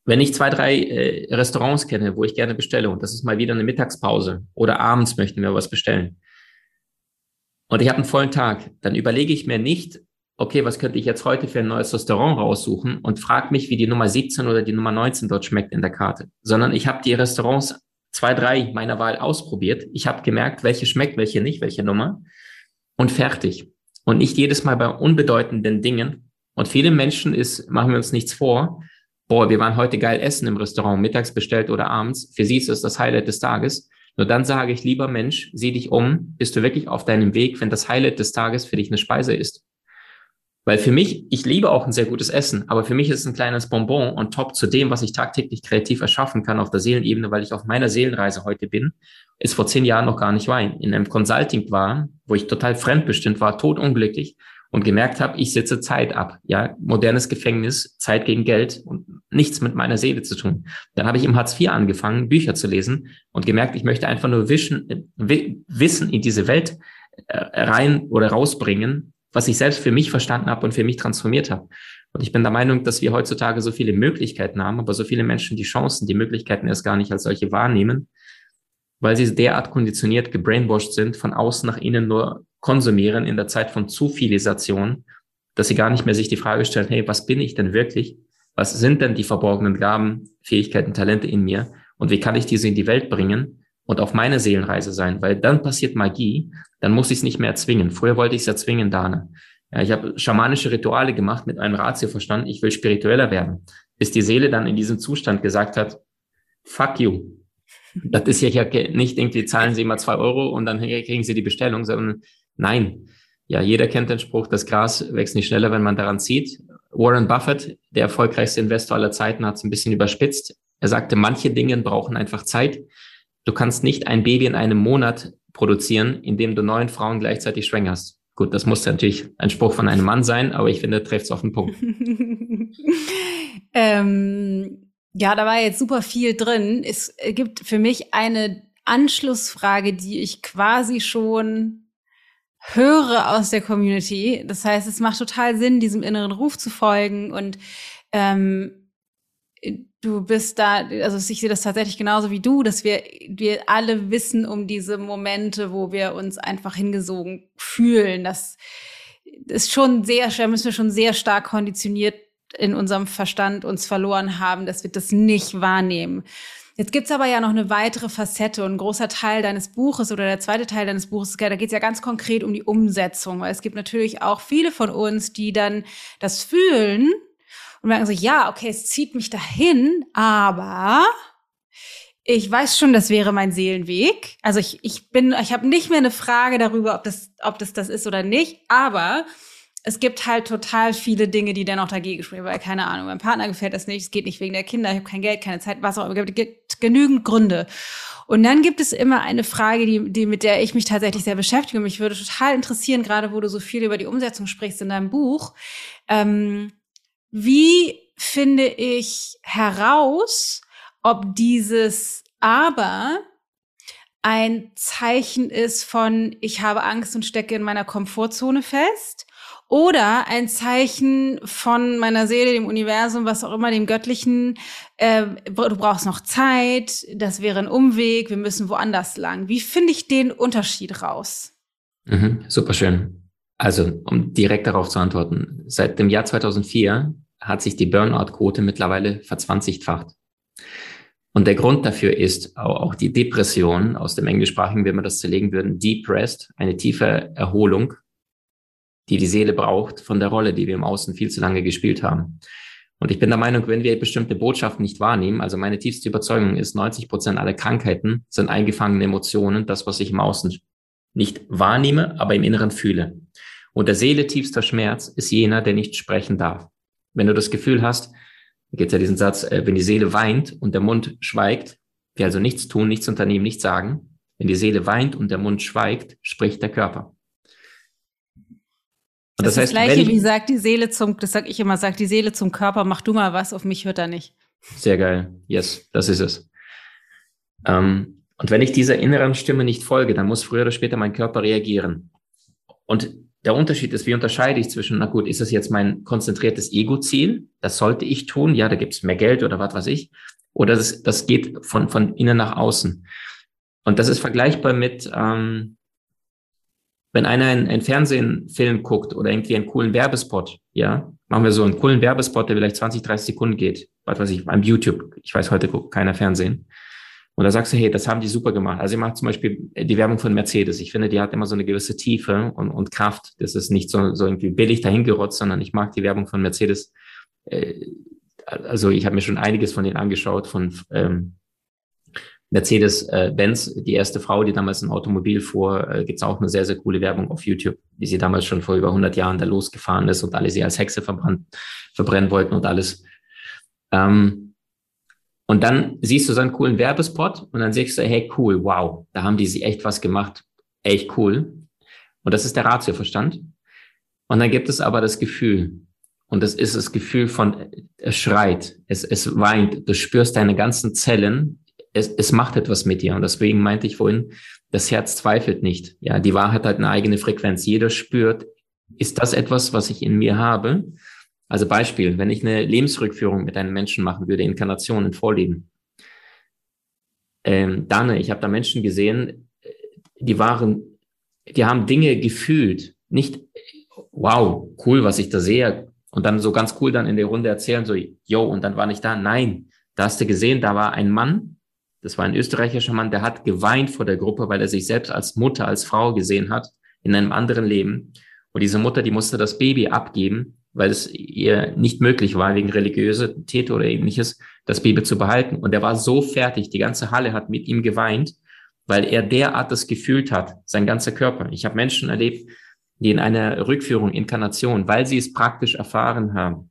Wenn ich zwei, drei äh, Restaurants kenne, wo ich gerne bestelle und das ist mal wieder eine Mittagspause oder abends möchten wir was bestellen und ich habe einen vollen Tag, dann überlege ich mir nicht, okay, was könnte ich jetzt heute für ein neues Restaurant raussuchen und frage mich, wie die Nummer 17 oder die Nummer 19 dort schmeckt in der Karte, sondern ich habe die Restaurants zwei, drei meiner Wahl ausprobiert. Ich habe gemerkt, welche schmeckt, welche nicht, welche Nummer und fertig. Und nicht jedes Mal bei unbedeutenden Dingen. Und viele Menschen ist, machen wir uns nichts vor, boah, wir waren heute geil essen im Restaurant, mittags bestellt oder abends. Für sie ist das das Highlight des Tages. Nur dann sage ich, lieber Mensch, sieh dich um, bist du wirklich auf deinem Weg, wenn das Highlight des Tages für dich eine Speise ist. Weil für mich, ich liebe auch ein sehr gutes Essen, aber für mich ist es ein kleines Bonbon und top zu dem, was ich tagtäglich kreativ erschaffen kann auf der Seelenebene, weil ich auf meiner Seelenreise heute bin, ist vor zehn Jahren noch gar nicht Wein. In einem Consulting war, wo ich total fremdbestimmt war, totunglücklich und gemerkt habe, ich sitze Zeit ab. Ja, modernes Gefängnis, Zeit gegen Geld und nichts mit meiner Seele zu tun. Dann habe ich im Hartz IV angefangen, Bücher zu lesen und gemerkt, ich möchte einfach nur Wischen, Wissen in diese Welt äh, rein oder rausbringen, was ich selbst für mich verstanden habe und für mich transformiert habe. Und ich bin der Meinung, dass wir heutzutage so viele Möglichkeiten haben, aber so viele Menschen die Chancen, die Möglichkeiten erst gar nicht als solche wahrnehmen, weil sie derart konditioniert, gebrainwashed sind, von außen nach innen nur konsumieren in der Zeit von Zufilisation, dass sie gar nicht mehr sich die Frage stellen, hey, was bin ich denn wirklich? Was sind denn die verborgenen Gaben, Fähigkeiten, Talente in mir? Und wie kann ich diese in die Welt bringen? Und auf meine Seelenreise sein, weil dann passiert Magie, dann muss ich es nicht mehr erzwingen. Früher wollte ich es erzwingen, Dane. Ja, ich habe schamanische Rituale gemacht mit einem Ratioverstand, ich will spiritueller werden, bis die Seele dann in diesem Zustand gesagt hat, fuck you. Das ist ja nicht irgendwie, zahlen Sie mal zwei Euro und dann kriegen Sie die Bestellung, sondern nein. Ja, jeder kennt den Spruch, das Gras wächst nicht schneller, wenn man daran zieht. Warren Buffett, der erfolgreichste Investor aller Zeiten, hat es ein bisschen überspitzt. Er sagte, manche Dinge brauchen einfach Zeit. Du kannst nicht ein Baby in einem Monat produzieren, indem du neun Frauen gleichzeitig schwängerst. Gut, das muss natürlich ein Spruch von einem Mann sein, aber ich finde, trifft es auf den Punkt. ähm, ja, da war jetzt super viel drin. Es gibt für mich eine Anschlussfrage, die ich quasi schon höre aus der Community. Das heißt, es macht total Sinn, diesem inneren Ruf zu folgen und ähm, du bist da, also ich sehe das tatsächlich genauso wie du, dass wir, wir alle wissen um diese Momente, wo wir uns einfach hingesogen fühlen. Das ist schon sehr schwer, müssen wir schon sehr stark konditioniert in unserem Verstand uns verloren haben, dass wir das nicht wahrnehmen. Jetzt gibt's aber ja noch eine weitere Facette und ein großer Teil deines Buches oder der zweite Teil deines Buches, da geht's ja ganz konkret um die Umsetzung, weil es gibt natürlich auch viele von uns, die dann das fühlen, und merken so, ja, okay, es zieht mich dahin, aber ich weiß schon, das wäre mein Seelenweg. Also ich, ich bin, ich habe nicht mehr eine Frage darüber, ob das, ob das das ist oder nicht, aber es gibt halt total viele Dinge, die dennoch dagegen sprechen, weil keine Ahnung, meinem Partner gefällt das nicht, es geht nicht wegen der Kinder, ich habe kein Geld, keine Zeit, was auch immer, es gibt genügend Gründe. Und dann gibt es immer eine Frage, die, die mit der ich mich tatsächlich sehr beschäftige. Mich würde total interessieren, gerade wo du so viel über die Umsetzung sprichst in deinem Buch. Ähm, wie finde ich heraus, ob dieses Aber ein Zeichen ist von, ich habe Angst und stecke in meiner Komfortzone fest oder ein Zeichen von meiner Seele, dem Universum, was auch immer, dem Göttlichen, äh, du brauchst noch Zeit, das wäre ein Umweg, wir müssen woanders lang. Wie finde ich den Unterschied raus? Mhm, super schön. Also, um direkt darauf zu antworten, seit dem Jahr 2004 hat sich die Burnout-Quote mittlerweile verzwanzigfacht. Und der Grund dafür ist auch die Depression, aus dem Englischsprachigen, wenn wir das zerlegen würden, depressed, eine tiefe Erholung, die die Seele braucht von der Rolle, die wir im Außen viel zu lange gespielt haben. Und ich bin der Meinung, wenn wir bestimmte Botschaften nicht wahrnehmen, also meine tiefste Überzeugung ist, 90 Prozent aller Krankheiten sind eingefangene Emotionen, das, was ich im Außen nicht wahrnehme, aber im Inneren fühle. Und der Seele tiefster Schmerz ist jener, der nicht sprechen darf. Wenn du das Gefühl hast, da gibt es ja diesen Satz, äh, wenn die Seele weint und der Mund schweigt, wir also nichts tun, nichts unternehmen, nichts sagen. Wenn die Seele weint und der Mund schweigt, spricht der Körper. Und das, das heißt, das Gleiche, wie sagt die Seele zum, das sag ich immer, sagt die Seele zum Körper, mach du mal was, auf mich hört er nicht. Sehr geil. Yes, das ist es. Ähm, und wenn ich dieser inneren Stimme nicht folge, dann muss früher oder später mein Körper reagieren. Und der Unterschied ist, wie unterscheide ich zwischen, na gut, ist das jetzt mein konzentriertes Ego-Ziel? Das sollte ich tun. Ja, da gibt es mehr Geld oder was weiß ich. Oder das, das geht von, von innen nach außen. Und das ist vergleichbar mit, ähm, wenn einer einen, einen Fernsehfilm guckt oder irgendwie einen coolen Werbespot, ja, machen wir so einen coolen Werbespot, der vielleicht 20, 30 Sekunden geht, was weiß ich, beim YouTube. Ich weiß, heute guckt keiner Fernsehen. Und da sagst du, hey, das haben die super gemacht. Also ich mache zum Beispiel die Werbung von Mercedes. Ich finde, die hat immer so eine gewisse Tiefe und, und Kraft. Das ist nicht so, so irgendwie billig dahingerotzt, sondern ich mag die Werbung von Mercedes. Äh, also ich habe mir schon einiges von denen angeschaut, von ähm, Mercedes-Benz, äh, die erste Frau, die damals ein Automobil fuhr, äh, gibt es auch eine sehr, sehr coole Werbung auf YouTube, wie sie damals schon vor über 100 Jahren da losgefahren ist und alle sie als Hexe verbrennen wollten und alles. Ähm, und dann siehst du so einen coolen Werbespot und dann siehst du, hey, cool, wow, da haben die sich echt was gemacht. Echt cool. Und das ist der Ratioverstand. Und dann gibt es aber das Gefühl. Und das ist das Gefühl von, es schreit, es, es weint, du spürst deine ganzen Zellen, es, es macht etwas mit dir. Und deswegen meinte ich vorhin, das Herz zweifelt nicht. Ja, die Wahrheit hat eine eigene Frequenz. Jeder spürt, ist das etwas, was ich in mir habe? Also Beispiel, wenn ich eine Lebensrückführung mit einem Menschen machen würde, Inkarnationen, Vorleben. Ähm, dann, ich habe da Menschen gesehen, die waren, die haben Dinge gefühlt, nicht, wow, cool, was ich da sehe, und dann so ganz cool dann in der Runde erzählen, so, yo, und dann war ich da. Nein, da hast du gesehen, da war ein Mann, das war ein österreichischer Mann, der hat geweint vor der Gruppe, weil er sich selbst als Mutter, als Frau gesehen hat in einem anderen Leben. Und diese Mutter, die musste das Baby abgeben weil es ihr nicht möglich war, wegen religiöser Täter oder ähnliches, das Baby zu behalten. Und er war so fertig, die ganze Halle hat mit ihm geweint, weil er derart das gefühlt hat, sein ganzer Körper. Ich habe Menschen erlebt, die in einer Rückführung, Inkarnation, weil sie es praktisch erfahren haben,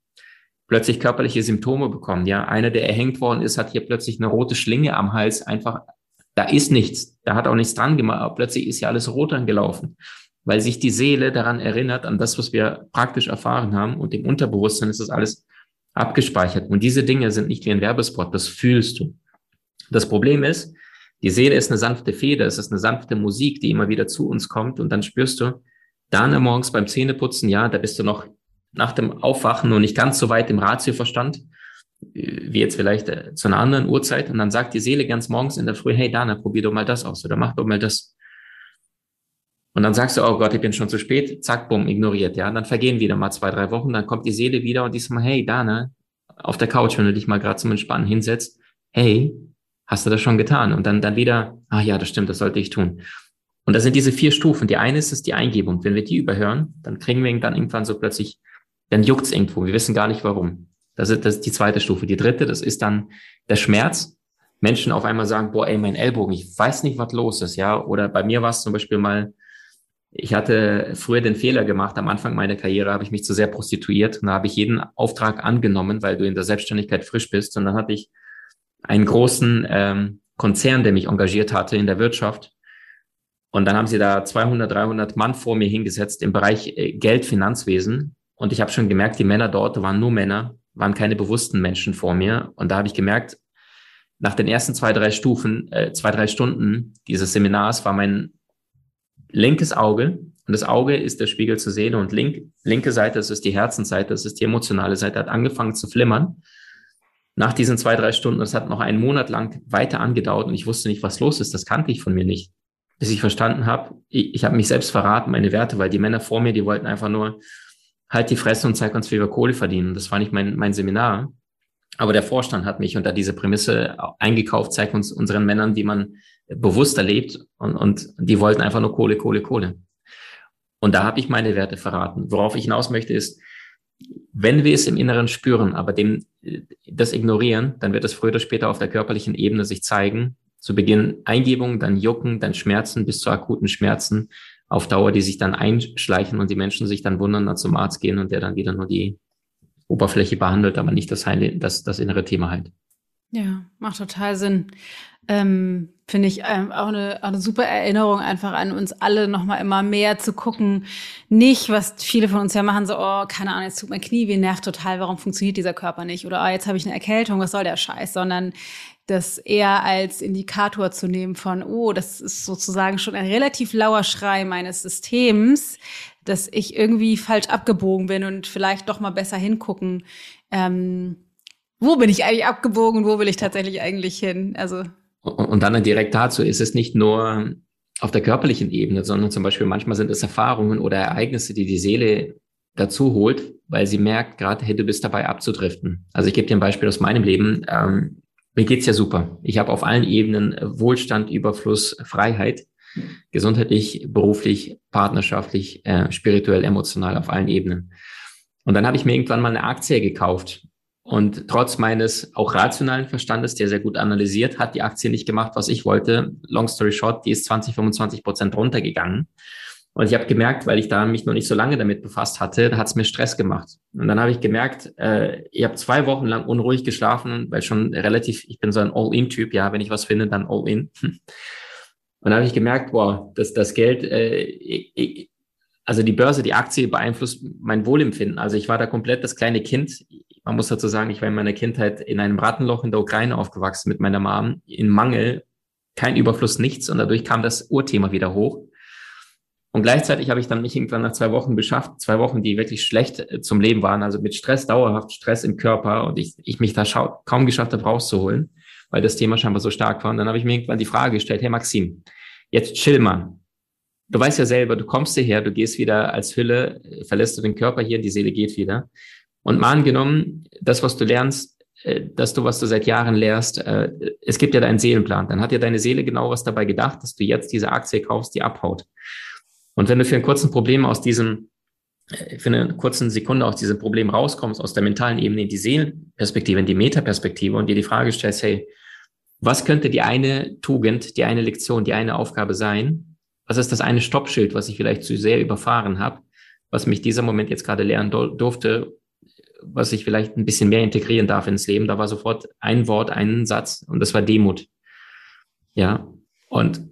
plötzlich körperliche Symptome bekommen. Ja, einer, der erhängt worden ist, hat hier plötzlich eine rote Schlinge am Hals, einfach, da ist nichts, da hat auch nichts dran gemacht, aber plötzlich ist ja alles rot angelaufen weil sich die Seele daran erinnert, an das, was wir praktisch erfahren haben und im Unterbewusstsein ist das alles abgespeichert. Und diese Dinge sind nicht wie ein Werbespot, das fühlst du. Das Problem ist, die Seele ist eine sanfte Feder, es ist eine sanfte Musik, die immer wieder zu uns kommt und dann spürst du, dann morgens beim Zähneputzen, ja, da bist du noch nach dem Aufwachen und nicht ganz so weit im Ratioverstand, wie jetzt vielleicht äh, zu einer anderen Uhrzeit und dann sagt die Seele ganz morgens in der Früh, hey Dana, probier doch mal das aus oder mach doch mal das. Und dann sagst du, oh Gott, ich bin schon zu spät, zack, bumm, ignoriert, ja. Dann vergehen wieder mal zwei, drei Wochen, dann kommt die Seele wieder und die sagt mal, hey, Dana, auf der Couch, wenn du dich mal gerade zum Entspannen hinsetzt, hey, hast du das schon getan? Und dann, dann wieder, ah ja, das stimmt, das sollte ich tun. Und das sind diese vier Stufen. Die eine ist, ist die Eingebung. Wenn wir die überhören, dann kriegen wir dann irgendwann so plötzlich, dann juckt's irgendwo. Wir wissen gar nicht warum. Das ist, das ist die zweite Stufe. Die dritte, das ist dann der Schmerz. Menschen auf einmal sagen, boah, ey, mein Ellbogen, ich weiß nicht, was los ist, ja. Oder bei mir war es zum Beispiel mal, ich hatte früher den Fehler gemacht, am Anfang meiner Karriere habe ich mich zu sehr prostituiert und da habe ich jeden Auftrag angenommen, weil du in der Selbstständigkeit frisch bist. Und dann hatte ich einen großen ähm, Konzern, der mich engagiert hatte in der Wirtschaft. Und dann haben sie da 200, 300 Mann vor mir hingesetzt im Bereich äh, Geld, Finanzwesen. Und ich habe schon gemerkt, die Männer dort waren nur Männer, waren keine bewussten Menschen vor mir. Und da habe ich gemerkt, nach den ersten zwei, drei Stufen, äh, zwei, drei Stunden dieses Seminars war mein linkes Auge, und das Auge ist der Spiegel zur Seele und link, linke Seite, das ist die Herzensseite, das ist die emotionale Seite, hat angefangen zu flimmern. Nach diesen zwei, drei Stunden, das hat noch einen Monat lang weiter angedauert und ich wusste nicht, was los ist. Das kannte ich von mir nicht. Bis ich verstanden habe, ich, ich habe mich selbst verraten, meine Werte, weil die Männer vor mir, die wollten einfach nur halt die Fresse und zeig uns, wie wir Kohle verdienen. Das war nicht mein, mein Seminar. Aber der Vorstand hat mich unter diese Prämisse eingekauft, zeigt uns unseren Männern, wie man bewusster lebt und, und die wollten einfach nur Kohle, Kohle, Kohle. Und da habe ich meine Werte verraten. Worauf ich hinaus möchte ist, wenn wir es im Inneren spüren, aber dem das ignorieren, dann wird es früher oder später auf der körperlichen Ebene sich zeigen. Zu Beginn Eingebung, dann Jucken, dann Schmerzen bis zu akuten Schmerzen auf Dauer, die sich dann einschleichen und die Menschen sich dann wundern, dann zum Arzt gehen und der dann wieder nur die Oberfläche behandelt, aber nicht das, Heile, das, das innere Thema halt. Ja, macht total Sinn. Ähm, Finde ich ähm, auch, eine, auch eine super Erinnerung, einfach an uns alle nochmal immer mehr zu gucken. Nicht, was viele von uns ja machen, so, oh, keine Ahnung, jetzt tut mein Knie wie nervt total, warum funktioniert dieser Körper nicht? Oder oh, jetzt habe ich eine Erkältung, was soll der Scheiß? Sondern das eher als Indikator zu nehmen von, oh, das ist sozusagen schon ein relativ lauer Schrei meines Systems, dass ich irgendwie falsch abgebogen bin und vielleicht doch mal besser hingucken. Ähm, wo bin ich eigentlich abgebogen, wo will ich tatsächlich eigentlich hin? Also und dann direkt dazu ist es nicht nur auf der körperlichen Ebene, sondern zum Beispiel manchmal sind es Erfahrungen oder Ereignisse, die die Seele dazu holt, weil sie merkt gerade, hey, du bist dabei abzudriften. Also ich gebe dir ein Beispiel aus meinem Leben. Ähm, mir geht's ja super. Ich habe auf allen Ebenen Wohlstand, Überfluss, Freiheit, gesundheitlich, beruflich, partnerschaftlich, äh, spirituell, emotional auf allen Ebenen. Und dann habe ich mir irgendwann mal eine Aktie gekauft und trotz meines auch rationalen Verstandes, der sehr gut analysiert, hat die Aktie nicht gemacht, was ich wollte. Long story short, die ist 20, 25 Prozent runtergegangen. Und ich habe gemerkt, weil ich da mich noch nicht so lange damit befasst hatte, da hat es mir Stress gemacht. Und dann habe ich gemerkt, äh, ich habe zwei Wochen lang unruhig geschlafen, weil schon relativ, ich bin so ein All-In-Typ, ja, wenn ich was finde, dann All-In. Und dann habe ich gemerkt, boah, das, das Geld, äh, ich, also die Börse, die Aktie beeinflusst mein Wohlempfinden. Also ich war da komplett das kleine Kind man muss dazu sagen, ich war in meiner Kindheit in einem Rattenloch in der Ukraine aufgewachsen mit meiner Mom, in Mangel, kein Überfluss, nichts und dadurch kam das Urthema wieder hoch. Und gleichzeitig habe ich dann mich irgendwann nach zwei Wochen beschafft, zwei Wochen, die wirklich schlecht äh, zum Leben waren, also mit Stress, dauerhaft Stress im Körper und ich, ich mich da kaum geschafft habe, rauszuholen, weil das Thema scheinbar so stark war. Und dann habe ich mir irgendwann die Frage gestellt, hey Maxim, jetzt chill mal. Du weißt ja selber, du kommst hierher, du gehst wieder als Hülle, verlässt du den Körper hier, die Seele geht wieder. Und mal angenommen, das, was du lernst, äh, dass du, was du seit Jahren lehrst, äh, es gibt ja deinen Seelenplan. Dann hat ja deine Seele genau was dabei gedacht, dass du jetzt diese Aktie kaufst, die abhaut. Und wenn du für einen kurzen Problem aus diesem, äh, für eine kurzen Sekunde aus diesem Problem rauskommst, aus der mentalen Ebene in die Seelenperspektive, in die Metaperspektive und dir die Frage stellst, hey, was könnte die eine Tugend, die eine Lektion, die eine Aufgabe sein? Was ist das eine Stoppschild, was ich vielleicht zu sehr überfahren habe, was mich dieser Moment jetzt gerade lernen durfte, was ich vielleicht ein bisschen mehr integrieren darf ins Leben. Da war sofort ein Wort, ein Satz und das war Demut. Ja. Und,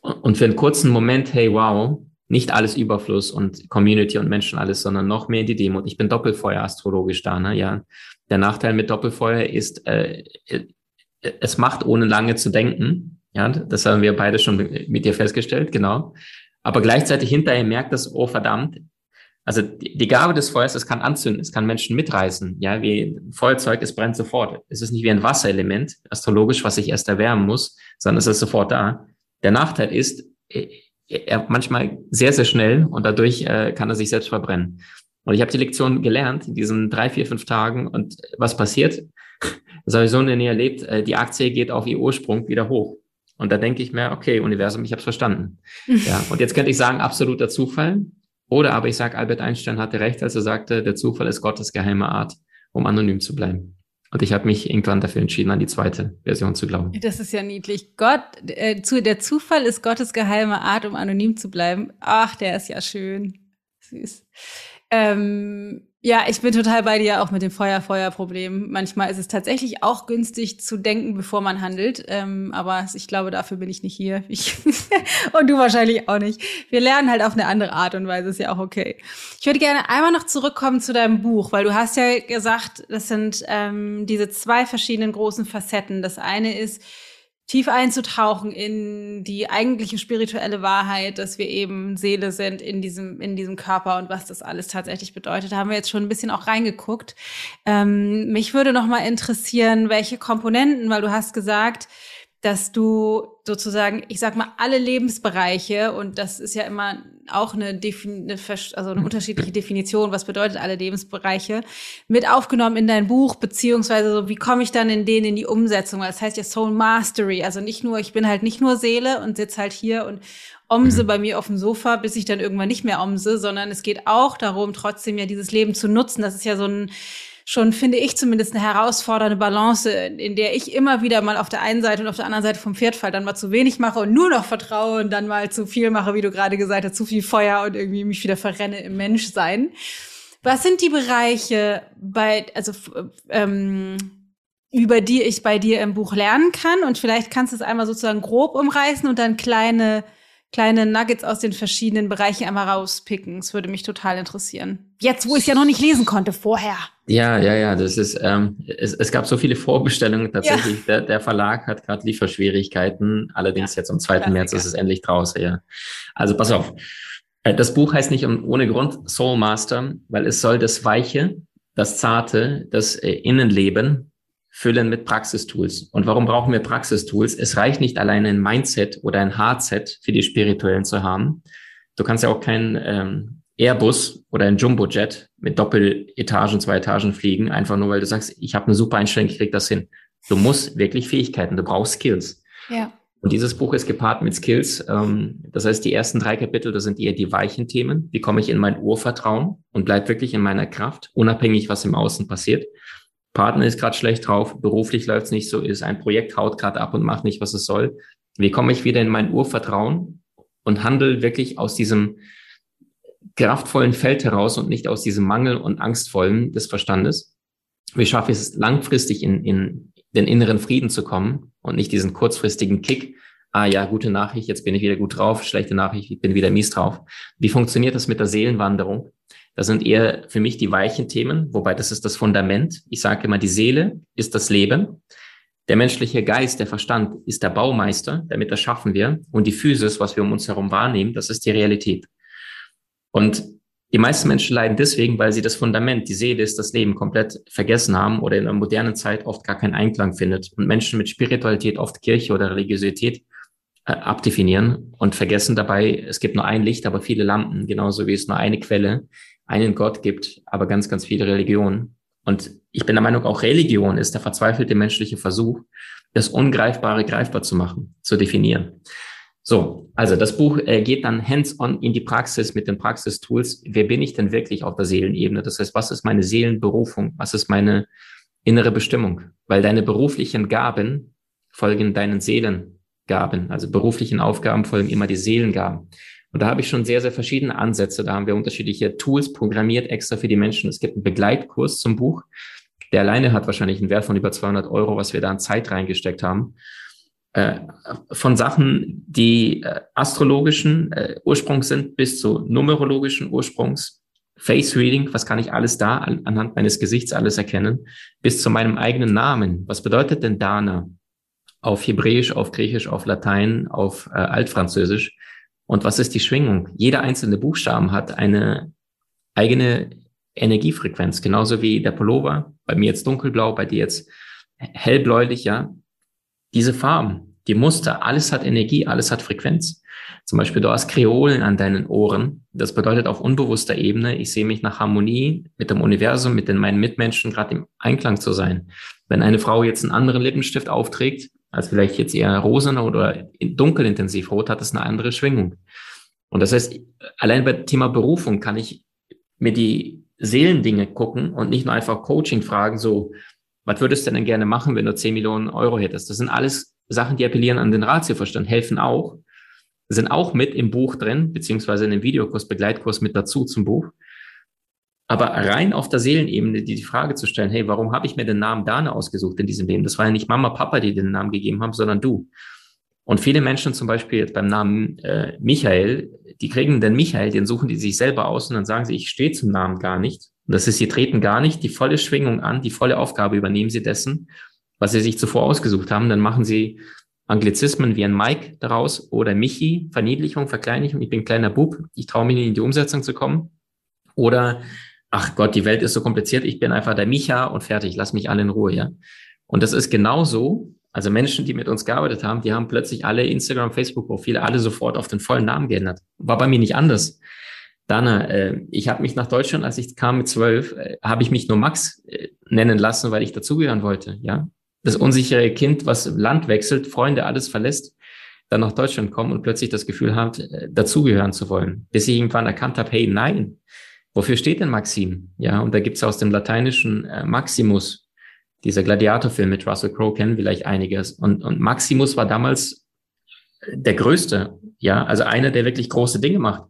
und für einen kurzen Moment, hey, wow, nicht alles Überfluss und Community und Menschen alles, sondern noch mehr in die Demut. Ich bin Doppelfeuer astrologisch da, ne? Ja. Der Nachteil mit Doppelfeuer ist, äh, es macht ohne lange zu denken. Ja, das haben wir beide schon mit dir festgestellt, genau. Aber gleichzeitig hinterher merkt das, oh verdammt, also die, die Gabe des Feuers, es kann anzünden, es kann Menschen mitreißen. Ja, wie ein Feuerzeug, es brennt sofort. Es ist nicht wie ein Wasserelement, astrologisch, was sich erst erwärmen muss, sondern es ist sofort da. Der Nachteil ist, er manchmal sehr, sehr schnell und dadurch äh, kann er sich selbst verbrennen. Und ich habe die Lektion gelernt in diesen drei, vier, fünf Tagen. Und was passiert? Das habe ich so nie erlebt. Äh, die Aktie geht auf ihr Ursprung wieder hoch. Und da denke ich mir, okay, Universum, ich habe es verstanden. ja, und jetzt könnte ich sagen, absoluter Zufall. Oder aber ich sage, Albert Einstein hatte recht, als er sagte, der Zufall ist Gottes geheime Art, um anonym zu bleiben. Und ich habe mich irgendwann dafür entschieden, an die zweite Version zu glauben. Das ist ja niedlich. Gott, äh, zu, der Zufall ist Gottes geheime Art, um anonym zu bleiben. Ach, der ist ja schön. Süß. Ähm, ja, ich bin total bei dir auch mit dem Feuer-Feuer-Problem. Manchmal ist es tatsächlich auch günstig zu denken, bevor man handelt. Ähm, aber ich glaube, dafür bin ich nicht hier. Ich und du wahrscheinlich auch nicht. Wir lernen halt auf eine andere Art und Weise, ist ja auch okay. Ich würde gerne einmal noch zurückkommen zu deinem Buch, weil du hast ja gesagt, das sind ähm, diese zwei verschiedenen großen Facetten. Das eine ist, tief einzutauchen in die eigentliche spirituelle Wahrheit, dass wir eben Seele sind in diesem, in diesem Körper und was das alles tatsächlich bedeutet. Da haben wir jetzt schon ein bisschen auch reingeguckt. Ähm, mich würde noch mal interessieren, welche Komponenten, weil du hast gesagt, dass du sozusagen, ich sag mal, alle Lebensbereiche, und das ist ja immer auch eine, Defin eine, also eine unterschiedliche Definition, was bedeutet alle Lebensbereiche, mit aufgenommen in dein Buch, beziehungsweise so, wie komme ich dann in denen in die Umsetzung? Das heißt ja Soul Mastery, also nicht nur, ich bin halt nicht nur Seele und sitze halt hier und omse mhm. bei mir auf dem Sofa, bis ich dann irgendwann nicht mehr omse, sondern es geht auch darum, trotzdem ja dieses Leben zu nutzen. Das ist ja so ein schon, finde ich zumindest, eine herausfordernde Balance, in der ich immer wieder mal auf der einen Seite und auf der anderen Seite vom Pferd fall, dann mal zu wenig mache und nur noch vertraue und dann mal zu viel mache, wie du gerade gesagt hast, zu viel Feuer und irgendwie mich wieder verrenne im Menschsein. Was sind die Bereiche bei, also ähm, über die ich bei dir im Buch lernen kann. Und vielleicht kannst du es einmal sozusagen grob umreißen und dann kleine, kleine Nuggets aus den verschiedenen Bereichen einmal rauspicken. Das würde mich total interessieren. Jetzt, wo ich es ja noch nicht lesen konnte, vorher. Ja, ja, ja, das ist, ähm, es, es gab so viele Vorbestellungen tatsächlich. Ja. Der, der Verlag hat gerade Lieferschwierigkeiten. Allerdings ja. jetzt am 2. März ist es endlich draußen, ja. Also pass auf. Äh, das Buch heißt nicht ohne Grund Soul Master, weil es soll das Weiche, das Zarte, das äh, Innenleben füllen mit Praxistools. Und warum brauchen wir Praxistools? Es reicht nicht alleine ein Mindset oder ein Hardset für die Spirituellen zu haben. Du kannst ja auch kein ähm, Airbus oder ein Jumbojet mit Doppeletagen, zwei Etagen fliegen, einfach nur weil du sagst, ich habe eine super Einstellung, ich krieg das hin. Du musst wirklich Fähigkeiten, du brauchst Skills. Ja. Und dieses Buch ist gepaart mit Skills. Ähm, das heißt, die ersten drei Kapitel, das sind eher die weichen Themen. Wie komme ich in mein Urvertrauen und bleib wirklich in meiner Kraft, unabhängig, was im Außen passiert. Partner ist gerade schlecht drauf, beruflich läuft es nicht so, ist ein Projekt haut gerade ab und macht nicht, was es soll. Wie komme ich wieder in mein Urvertrauen und handle wirklich aus diesem kraftvollen Feld heraus und nicht aus diesem Mangel und Angstvollen des Verstandes? Wie schaffe ich es langfristig in, in den inneren Frieden zu kommen und nicht diesen kurzfristigen Kick, ah ja, gute Nachricht, jetzt bin ich wieder gut drauf, schlechte Nachricht, ich bin wieder mies drauf. Wie funktioniert das mit der Seelenwanderung? Das sind eher für mich die weichen Themen, wobei das ist das Fundament. Ich sage immer, die Seele ist das Leben. Der menschliche Geist, der Verstand ist der Baumeister, damit das schaffen wir. Und die Physis, was wir um uns herum wahrnehmen, das ist die Realität. Und die meisten Menschen leiden deswegen, weil sie das Fundament, die Seele ist das Leben komplett vergessen haben oder in der modernen Zeit oft gar keinen Einklang findet. Und Menschen mit Spiritualität, oft Kirche oder Religiosität, äh, abdefinieren und vergessen dabei, es gibt nur ein Licht, aber viele Lampen, genauso wie es nur eine Quelle einen Gott gibt, aber ganz, ganz viele Religionen. Und ich bin der Meinung, auch Religion ist der verzweifelte menschliche Versuch, das Ungreifbare greifbar zu machen, zu definieren. So, also das Buch äh, geht dann hands-on in die Praxis mit den Praxistools. Wer bin ich denn wirklich auf der Seelenebene? Das heißt, was ist meine Seelenberufung? Was ist meine innere Bestimmung? Weil deine beruflichen Gaben folgen deinen Seelengaben. Also beruflichen Aufgaben folgen immer die Seelengaben. Und da habe ich schon sehr, sehr verschiedene Ansätze. Da haben wir unterschiedliche Tools programmiert extra für die Menschen. Es gibt einen Begleitkurs zum Buch. Der alleine hat wahrscheinlich einen Wert von über 200 Euro, was wir da an Zeit reingesteckt haben. Äh, von Sachen, die äh, astrologischen äh, Ursprungs sind, bis zu numerologischen Ursprungs. Face Reading, was kann ich alles da an, anhand meines Gesichts alles erkennen, bis zu meinem eigenen Namen. Was bedeutet denn Dana? Auf Hebräisch, auf Griechisch, auf Latein, auf äh, Altfranzösisch. Und was ist die Schwingung? Jeder einzelne Buchstaben hat eine eigene Energiefrequenz, genauso wie der Pullover. Bei mir jetzt dunkelblau, bei dir jetzt hellbläulich, ja. Diese Farben, die Muster, alles hat Energie, alles hat Frequenz. Zum Beispiel, du hast Kreolen an deinen Ohren. Das bedeutet auf unbewusster Ebene, ich sehe mich nach Harmonie mit dem Universum, mit den, meinen Mitmenschen gerade im Einklang zu sein. Wenn eine Frau jetzt einen anderen Lippenstift aufträgt, als vielleicht jetzt eher rosa oder dunkelintensiv rot, hat es eine andere Schwingung. Und das heißt, allein bei Thema Berufung kann ich mir die Seelendinge gucken und nicht nur einfach Coaching fragen, so, was würdest du denn gerne machen, wenn du 10 Millionen Euro hättest? Das sind alles Sachen, die appellieren an den Ratioverstand, helfen auch, sind auch mit im Buch drin, beziehungsweise in dem Videokurs, Begleitkurs mit dazu zum Buch. Aber rein auf der Seelenebene die, die Frage zu stellen, hey, warum habe ich mir den Namen Dana ausgesucht in diesem Leben? Das war ja nicht Mama, Papa, die den Namen gegeben haben, sondern du. Und viele Menschen zum Beispiel jetzt beim Namen äh, Michael, die kriegen den Michael, den suchen die sich selber aus und dann sagen sie, ich stehe zum Namen gar nicht. Und das ist, sie treten gar nicht die volle Schwingung an, die volle Aufgabe übernehmen sie dessen, was sie sich zuvor ausgesucht haben. Dann machen sie Anglizismen wie ein Mike daraus oder Michi, Verniedlichung, Verkleinlichung. Ich bin kleiner Bub, ich traue mich nicht in die Umsetzung zu kommen. Oder ach Gott, die Welt ist so kompliziert, ich bin einfach der Micha und fertig, lass mich alle in Ruhe, ja. Und das ist genauso, also Menschen, die mit uns gearbeitet haben, die haben plötzlich alle Instagram, Facebook-Profile, alle sofort auf den vollen Namen geändert. War bei mir nicht anders. Dana, äh, ich habe mich nach Deutschland, als ich kam mit zwölf, äh, habe ich mich nur Max äh, nennen lassen, weil ich dazugehören wollte, ja. Das unsichere Kind, was Land wechselt, Freunde, alles verlässt, dann nach Deutschland kommen und plötzlich das Gefühl hat, äh, dazugehören zu wollen. Bis ich irgendwann erkannt habe, hey, nein, Wofür steht denn Maxim? Ja, und da gibt's aus dem Lateinischen äh, Maximus, dieser Gladiatorfilm mit Russell Crowe kennen vielleicht einiges. Und, und Maximus war damals der Größte, ja, also einer, der wirklich große Dinge macht.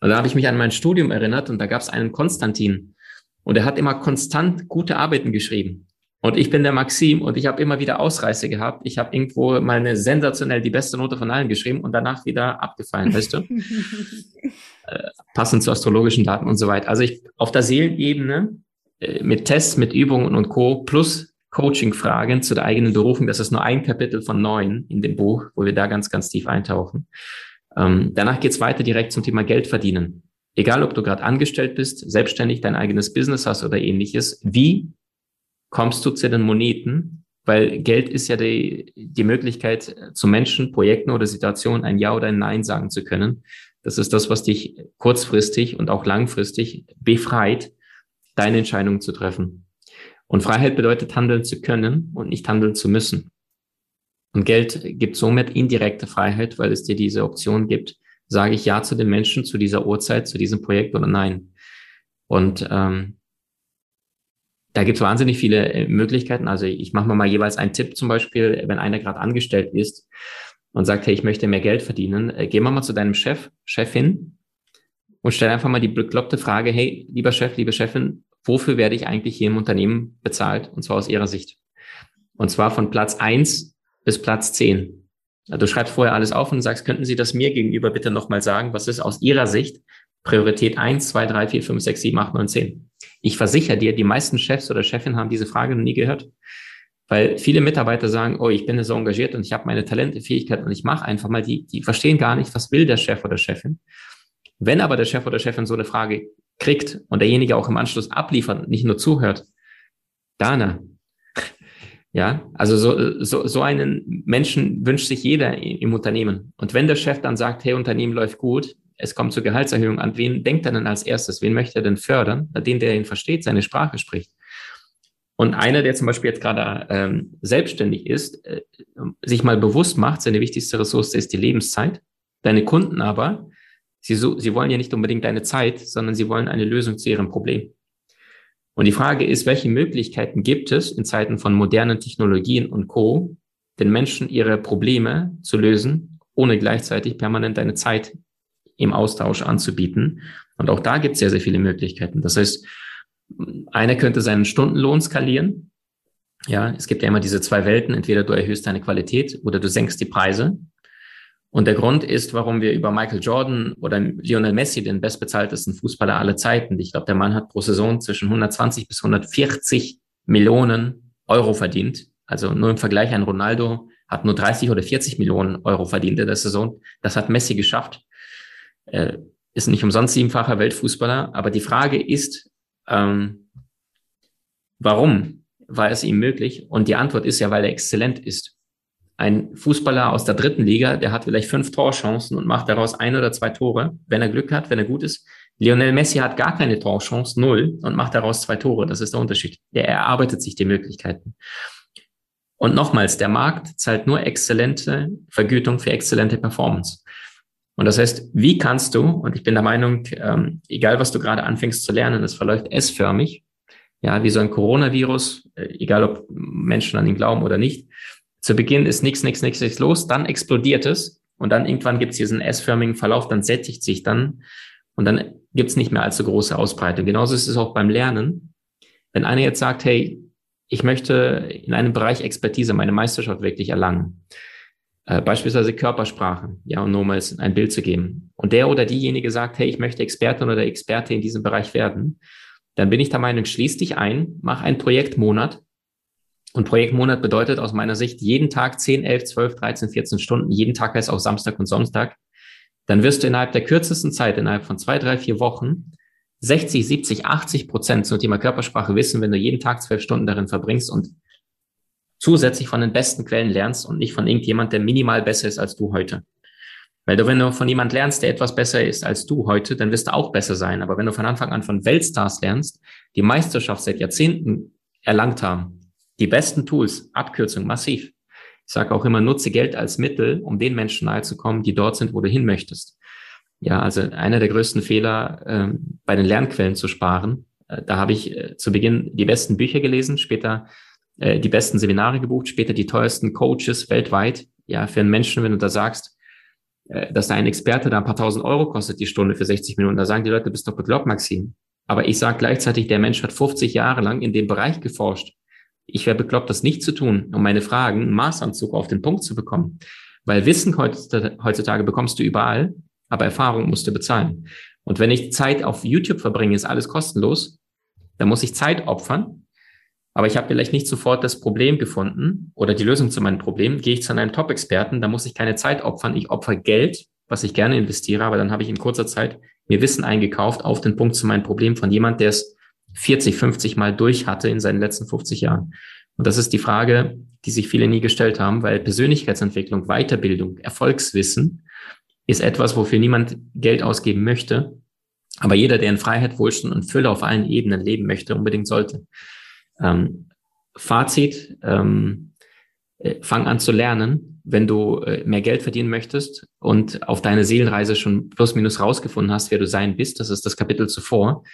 Und da habe ich mich an mein Studium erinnert und da gab's einen Konstantin und er hat immer konstant gute Arbeiten geschrieben. Und ich bin der Maxim und ich habe immer wieder Ausreißer gehabt. Ich habe irgendwo mal eine sensationell die beste Note von allen geschrieben und danach wieder abgefallen, weißt du? äh, passend zu astrologischen Daten und so weiter. Also ich auf der Seelenebene äh, mit Tests, mit Übungen und Co. plus Coaching-Fragen zu der eigenen Berufung. Das ist nur ein Kapitel von neun in dem Buch, wo wir da ganz, ganz tief eintauchen. Ähm, danach geht's weiter direkt zum Thema Geld verdienen. Egal, ob du gerade angestellt bist, selbstständig dein eigenes Business hast oder ähnliches, wie kommst du zu den Moneten, weil Geld ist ja die, die Möglichkeit, zu Menschen, Projekten oder Situationen ein Ja oder ein Nein sagen zu können. Das ist das, was dich kurzfristig und auch langfristig befreit, deine Entscheidungen zu treffen. Und Freiheit bedeutet, handeln zu können und nicht handeln zu müssen. Und Geld gibt somit indirekte Freiheit, weil es dir diese Option gibt, sage ich Ja zu den Menschen, zu dieser Uhrzeit, zu diesem Projekt oder nein. Und ähm, da gibt es wahnsinnig viele äh, Möglichkeiten. Also ich mache mal jeweils einen Tipp zum Beispiel, wenn einer gerade angestellt ist und sagt, hey, ich möchte mehr Geld verdienen, äh, geh mal, mal zu deinem Chef, Chefin und stell einfach mal die bekloppte Frage, hey, lieber Chef, liebe Chefin, wofür werde ich eigentlich hier im Unternehmen bezahlt? Und zwar aus Ihrer Sicht. Und zwar von Platz eins bis Platz zehn. Du schreibst vorher alles auf und sagst, könnten Sie das mir gegenüber bitte nochmal sagen? Was ist aus Ihrer Sicht Priorität eins, zwei, drei, vier, fünf, sechs, sieben, acht, neun, zehn? Ich versichere dir, die meisten Chefs oder Chefinnen haben diese Frage noch nie gehört. Weil viele Mitarbeiter sagen, oh, ich bin so engagiert und ich habe meine Talente, Fähigkeiten und ich mache einfach mal, die, die verstehen gar nicht, was will der Chef oder Chefin. Wenn aber der Chef oder Chefin so eine Frage kriegt und derjenige auch im Anschluss abliefert und nicht nur zuhört, Dana, ja, also so, so, so einen Menschen wünscht sich jeder im Unternehmen. Und wenn der Chef dann sagt, hey, Unternehmen läuft gut, es kommt zur Gehaltserhöhung, an wen denkt er denn als erstes? Wen möchte er denn fördern? Den, der ihn versteht, seine Sprache spricht. Und einer, der zum Beispiel jetzt gerade ähm, selbstständig ist, äh, sich mal bewusst macht, seine wichtigste Ressource ist die Lebenszeit. Deine Kunden aber, sie, so, sie wollen ja nicht unbedingt deine Zeit, sondern sie wollen eine Lösung zu ihrem Problem. Und die Frage ist, welche Möglichkeiten gibt es in Zeiten von modernen Technologien und Co., den Menschen ihre Probleme zu lösen, ohne gleichzeitig permanent deine Zeit im Austausch anzubieten. Und auch da gibt es sehr, sehr viele Möglichkeiten. Das heißt, einer könnte seinen Stundenlohn skalieren. Ja, es gibt ja immer diese zwei Welten. Entweder du erhöhst deine Qualität oder du senkst die Preise. Und der Grund ist, warum wir über Michael Jordan oder Lionel Messi, den bestbezahltesten Fußballer aller Zeiten, ich glaube, der Mann hat pro Saison zwischen 120 bis 140 Millionen Euro verdient. Also nur im Vergleich, ein Ronaldo hat nur 30 oder 40 Millionen Euro verdient in der Saison. Das hat Messi geschafft. Äh, ist nicht umsonst siebenfacher Weltfußballer. Aber die Frage ist, ähm, warum war es ihm möglich? Und die Antwort ist ja, weil er exzellent ist. Ein Fußballer aus der dritten Liga, der hat vielleicht fünf Torchancen und macht daraus ein oder zwei Tore, wenn er Glück hat, wenn er gut ist. Lionel Messi hat gar keine Torchance, null, und macht daraus zwei Tore. Das ist der Unterschied. Er erarbeitet sich die Möglichkeiten. Und nochmals, der Markt zahlt nur exzellente Vergütung für exzellente Performance. Und das heißt, wie kannst du, und ich bin der Meinung, ähm, egal was du gerade anfängst zu lernen, es verläuft S-förmig, ja, wie so ein Coronavirus, äh, egal ob Menschen an ihn glauben oder nicht. Zu Beginn ist nichts, nichts, nichts, nichts los, dann explodiert es und dann irgendwann gibt es diesen S-förmigen Verlauf, dann sättigt sich dann und dann gibt es nicht mehr allzu große Ausbreitung. Genauso ist es auch beim Lernen. Wenn einer jetzt sagt, hey, ich möchte in einem Bereich Expertise meine Meisterschaft wirklich erlangen, äh, beispielsweise Körpersprache, ja, um nur mal ein Bild zu geben. Und der oder diejenige sagt, hey, ich möchte Expertin oder Experte in diesem Bereich werden, dann bin ich der Meinung, schließ dich ein, mach einen Projektmonat. Und Projektmonat bedeutet aus meiner Sicht jeden Tag 10, 11, 12, 13, 14 Stunden, jeden Tag heißt auch Samstag und Sonntag. Dann wirst du innerhalb der kürzesten Zeit, innerhalb von zwei, drei, vier Wochen, 60, 70, 80 Prozent zum Thema Körpersprache wissen, wenn du jeden Tag zwölf Stunden darin verbringst und zusätzlich von den besten Quellen lernst und nicht von irgendjemand, der minimal besser ist als du heute. Weil du, wenn du von jemand lernst, der etwas besser ist als du heute, dann wirst du auch besser sein. Aber wenn du von Anfang an von Weltstars lernst, die Meisterschaft seit Jahrzehnten erlangt haben, die besten Tools, Abkürzung massiv. Ich sage auch immer, nutze Geld als Mittel, um den Menschen nahezukommen, die dort sind, wo du hin möchtest. Ja, also einer der größten Fehler, äh, bei den Lernquellen zu sparen. Äh, da habe ich äh, zu Beginn die besten Bücher gelesen, später äh, die besten Seminare gebucht, später die teuersten Coaches weltweit. Ja, für einen Menschen, wenn du da sagst, äh, dass da ein Experte da ein paar tausend Euro kostet die Stunde für 60 Minuten, da sagen die Leute, bist doch bekloppt, Maxim. Aber ich sage gleichzeitig, der Mensch hat 50 Jahre lang in dem Bereich geforscht. ich wäre bekloppt, das nicht zu tun, um meine Fragen Maßanzug auf den Punkt zu bekommen. Weil Wissen heutzutage bekommst du überall, aber Erfahrung musst du bezahlen. Und wenn ich Zeit auf YouTube verbringe, ist alles kostenlos. Da muss ich Zeit opfern. Aber ich habe vielleicht nicht sofort das Problem gefunden oder die Lösung zu meinem Problem. Gehe ich zu einem Top-Experten, da muss ich keine Zeit opfern. Ich opfer Geld, was ich gerne investiere, aber dann habe ich in kurzer Zeit mir Wissen eingekauft auf den Punkt zu meinem Problem von jemand, der es 40, 50 Mal durch hatte in seinen letzten 50 Jahren. Und das ist die Frage, die sich viele nie gestellt haben, weil Persönlichkeitsentwicklung, Weiterbildung, Erfolgswissen ist etwas, wofür niemand Geld ausgeben möchte. Aber jeder, der in Freiheit, Wohlstand und Fülle auf allen Ebenen leben möchte, unbedingt sollte. Ähm, Fazit, ähm, äh, fang an zu lernen, wenn du äh, mehr Geld verdienen möchtest und auf deine Seelenreise schon plus minus rausgefunden hast, wer du sein bist. Das ist das Kapitel zuvor,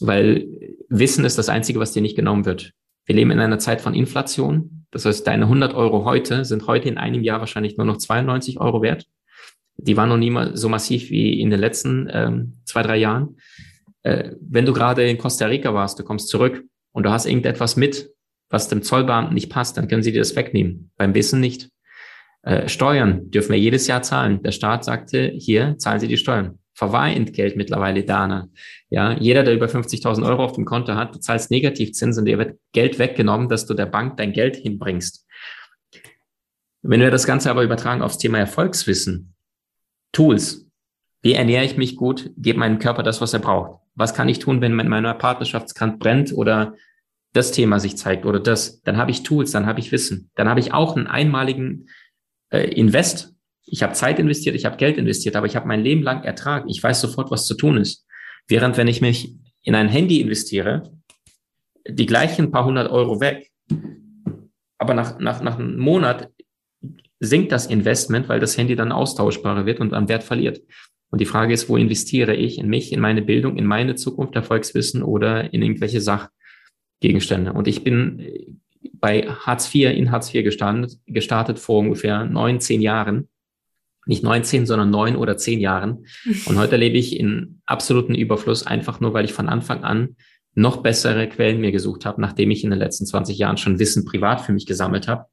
weil Wissen ist das Einzige, was dir nicht genommen wird. Wir leben in einer Zeit von Inflation. Das heißt, deine 100 Euro heute sind heute in einem Jahr wahrscheinlich nur noch 92 Euro wert. Die waren noch nie mal so massiv wie in den letzten ähm, zwei, drei Jahren. Äh, wenn du gerade in Costa Rica warst, du kommst zurück und du hast irgendetwas mit, was dem Zollbeamten nicht passt, dann können sie dir das wegnehmen. Beim Wissen nicht. Äh, Steuern dürfen wir jedes Jahr zahlen. Der Staat sagte, hier zahlen Sie die Steuern. Verwahrentgelt mittlerweile Dana. Ja, jeder, der über 50.000 Euro auf dem Konto hat, du zahlst Negativzinsen, dir wird Geld weggenommen, dass du der Bank dein Geld hinbringst. Wenn wir das Ganze aber übertragen aufs Thema Erfolgswissen, Tools, wie ernähre ich mich gut, gebe meinem Körper das, was er braucht. Was kann ich tun, wenn mein meiner Partnerschaftskant brennt oder das Thema sich zeigt oder das? Dann habe ich Tools, dann habe ich Wissen, dann habe ich auch einen einmaligen äh, Invest ich habe Zeit investiert, ich habe Geld investiert, aber ich habe mein Leben lang Ertrag. Ich weiß sofort, was zu tun ist. Während wenn ich mich in ein Handy investiere, die gleichen paar hundert Euro weg, aber nach, nach, nach einem Monat sinkt das Investment, weil das Handy dann austauschbarer wird und an Wert verliert. Und die Frage ist, wo investiere ich? In mich, in meine Bildung, in meine Zukunft, Erfolgswissen oder in irgendwelche Sachgegenstände? Und ich bin bei Hartz IV, in Hartz IV gestartet, gestartet vor ungefähr neun, zehn Jahren nicht 19, sondern neun oder zehn Jahren. Und heute lebe ich in absoluten Überfluss, einfach nur, weil ich von Anfang an noch bessere Quellen mir gesucht habe, nachdem ich in den letzten 20 Jahren schon Wissen privat für mich gesammelt habe.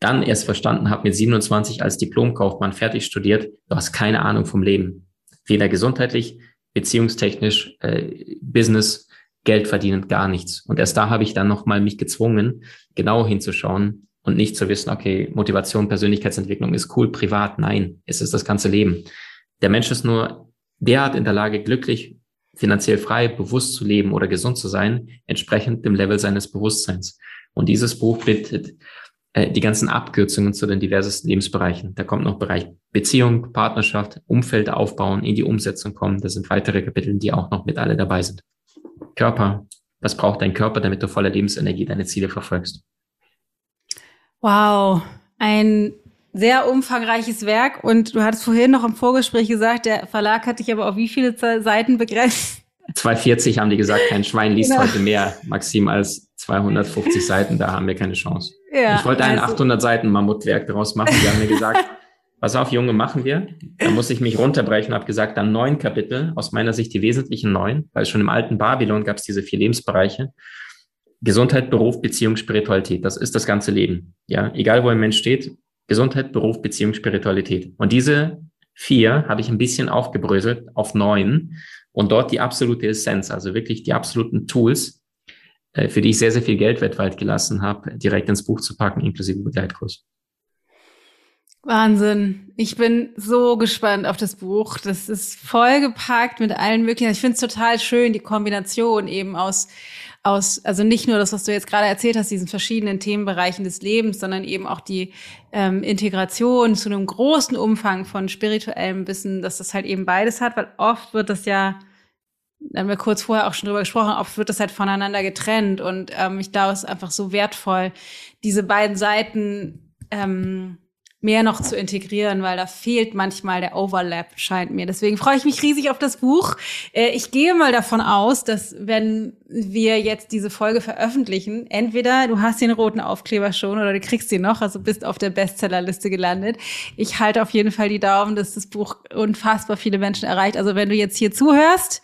Dann erst verstanden habe, mit 27 als Diplomkaufmann fertig studiert, du hast keine Ahnung vom Leben. Weder gesundheitlich, beziehungstechnisch, äh, Business, Geld verdienen, gar nichts. Und erst da habe ich dann nochmal mich gezwungen, genau hinzuschauen, und nicht zu wissen, okay, Motivation, Persönlichkeitsentwicklung ist cool, privat. Nein, es ist das ganze Leben. Der Mensch ist nur derart in der Lage, glücklich, finanziell frei, bewusst zu leben oder gesund zu sein, entsprechend dem Level seines Bewusstseins. Und dieses Buch bittet äh, die ganzen Abkürzungen zu den diversesten Lebensbereichen. Da kommt noch Bereich Beziehung, Partnerschaft, Umfeld aufbauen, in die Umsetzung kommen. Das sind weitere Kapitel, die auch noch mit alle dabei sind. Körper. Was braucht dein Körper, damit du voller Lebensenergie deine Ziele verfolgst? Wow, ein sehr umfangreiches Werk. Und du hattest vorhin noch im Vorgespräch gesagt, der Verlag hat dich aber auf wie viele Seiten begrenzt? 240 haben die gesagt, kein Schwein liest genau. heute mehr, Maxim, als 250 Seiten, da haben wir keine Chance. Ja, ich wollte ein also, 800 Seiten Mammutwerk daraus machen. Die haben mir gesagt, pass auf, Junge, machen wir. Da muss ich mich runterbrechen, habe gesagt, dann neun Kapitel, aus meiner Sicht die wesentlichen neun, weil schon im alten Babylon gab es diese vier Lebensbereiche. Gesundheit, Beruf, Beziehung, Spiritualität. Das ist das ganze Leben. Ja, egal wo ein Mensch steht, Gesundheit, Beruf, Beziehung, Spiritualität. Und diese vier habe ich ein bisschen aufgebröselt auf neun und dort die absolute Essenz, also wirklich die absoluten Tools, äh, für die ich sehr, sehr viel Geld weltweit gelassen habe, direkt ins Buch zu packen, inklusive Begleitkurs. Wahnsinn. Ich bin so gespannt auf das Buch. Das ist vollgepackt mit allen möglichen. Ich finde es total schön, die Kombination eben aus aus, also nicht nur das, was du jetzt gerade erzählt hast, diesen verschiedenen Themenbereichen des Lebens, sondern eben auch die ähm, Integration zu einem großen Umfang von spirituellem Wissen, dass das halt eben beides hat, weil oft wird das ja, da haben wir kurz vorher auch schon drüber gesprochen, oft wird das halt voneinander getrennt und ähm, ich glaube, es ist einfach so wertvoll, diese beiden Seiten ähm, mehr noch zu integrieren, weil da fehlt manchmal der Overlap, scheint mir. Deswegen freue ich mich riesig auf das Buch. Äh, ich gehe mal davon aus, dass wenn wir jetzt diese Folge veröffentlichen, entweder du hast den roten Aufkleber schon oder du kriegst ihn noch, also bist auf der Bestsellerliste gelandet. Ich halte auf jeden Fall die Daumen, dass das Buch unfassbar viele Menschen erreicht. Also wenn du jetzt hier zuhörst,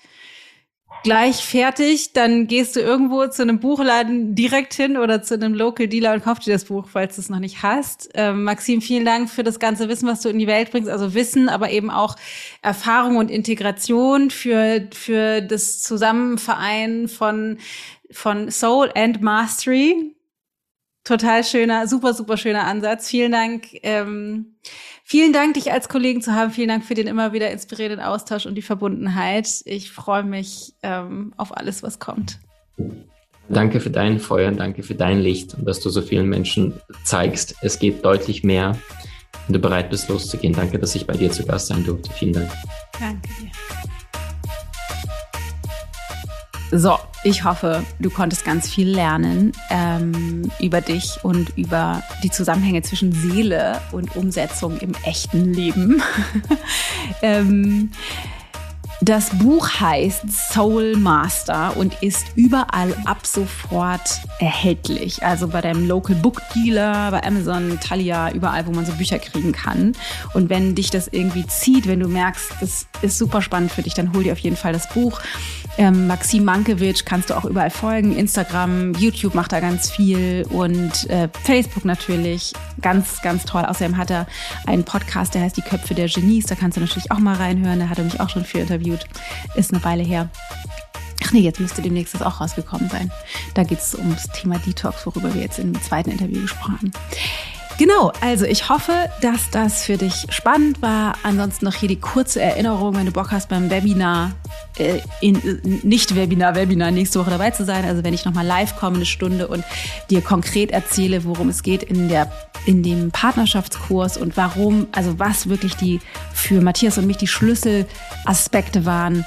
gleich fertig, dann gehst du irgendwo zu einem Buchladen direkt hin oder zu einem Local Dealer und kaufst dir das Buch, falls du es noch nicht hast. Ähm, Maxim, vielen Dank für das ganze Wissen, was du in die Welt bringst. Also Wissen, aber eben auch Erfahrung und Integration für, für das Zusammenverein von, von Soul and Mastery. Total schöner, super, super schöner Ansatz. Vielen Dank. Ähm, Vielen Dank, dich als Kollegen zu haben. Vielen Dank für den immer wieder inspirierenden Austausch und die Verbundenheit. Ich freue mich ähm, auf alles, was kommt. Danke für dein Feuer, danke für dein Licht und dass du so vielen Menschen zeigst, es geht deutlich mehr, wenn du bereit bist, loszugehen. Danke, dass ich bei dir zu Gast sein durfte. Vielen Dank. Danke dir. So, ich hoffe, du konntest ganz viel lernen ähm, über dich und über die Zusammenhänge zwischen Seele und Umsetzung im echten Leben. ähm, das Buch heißt Soul Master und ist überall ab sofort erhältlich. Also bei deinem Local Book Dealer, bei Amazon, Thalia, überall, wo man so Bücher kriegen kann. Und wenn dich das irgendwie zieht, wenn du merkst, das ist super spannend für dich, dann hol dir auf jeden Fall das Buch. Ähm, Maxim Mankiewicz kannst du auch überall folgen. Instagram, YouTube macht da ganz viel und äh, Facebook natürlich. Ganz, ganz toll. Außerdem hat er einen Podcast, der heißt Die Köpfe der Genies. Da kannst du natürlich auch mal reinhören. Da hat er mich auch schon viel interviewt. Ist eine Weile her. Ach nee, jetzt müsste demnächst das auch rausgekommen sein. Da geht es ums Thema Detox, worüber wir jetzt im zweiten Interview gesprochen haben. Genau, also ich hoffe, dass das für dich spannend war. Ansonsten noch hier die kurze Erinnerung, wenn du Bock hast beim Webinar, äh, in, nicht Webinar, Webinar nächste Woche dabei zu sein. Also wenn ich nochmal live komme, eine Stunde und dir konkret erzähle, worum es geht in der in dem Partnerschaftskurs und warum, also was wirklich die für Matthias und mich die Schlüsselaspekte waren,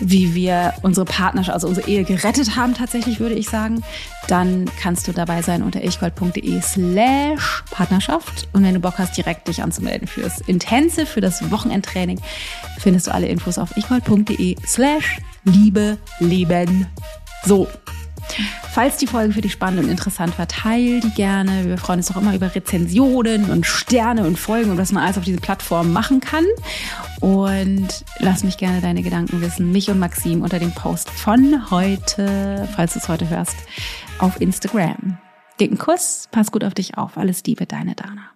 wie wir unsere Partnerschaft, also unsere Ehe gerettet haben, tatsächlich würde ich sagen, dann kannst du dabei sein unter ichgold.de slash Partnerschaft. Und wenn du Bock hast, direkt dich anzumelden fürs Intensive, für das Wochenendtraining, findest du alle Infos auf ichgold.de slash Liebe, Leben. So, Falls die Folge für dich spannend und interessant war, teil die gerne. Wir freuen uns auch immer über Rezensionen und Sterne und Folgen und was man alles auf diese Plattform machen kann. Und lass mich gerne deine Gedanken wissen. Mich und Maxim unter dem Post von heute, falls du es heute hörst, auf Instagram. Dicken Kuss, pass gut auf dich auf. Alles Liebe, deine Dana.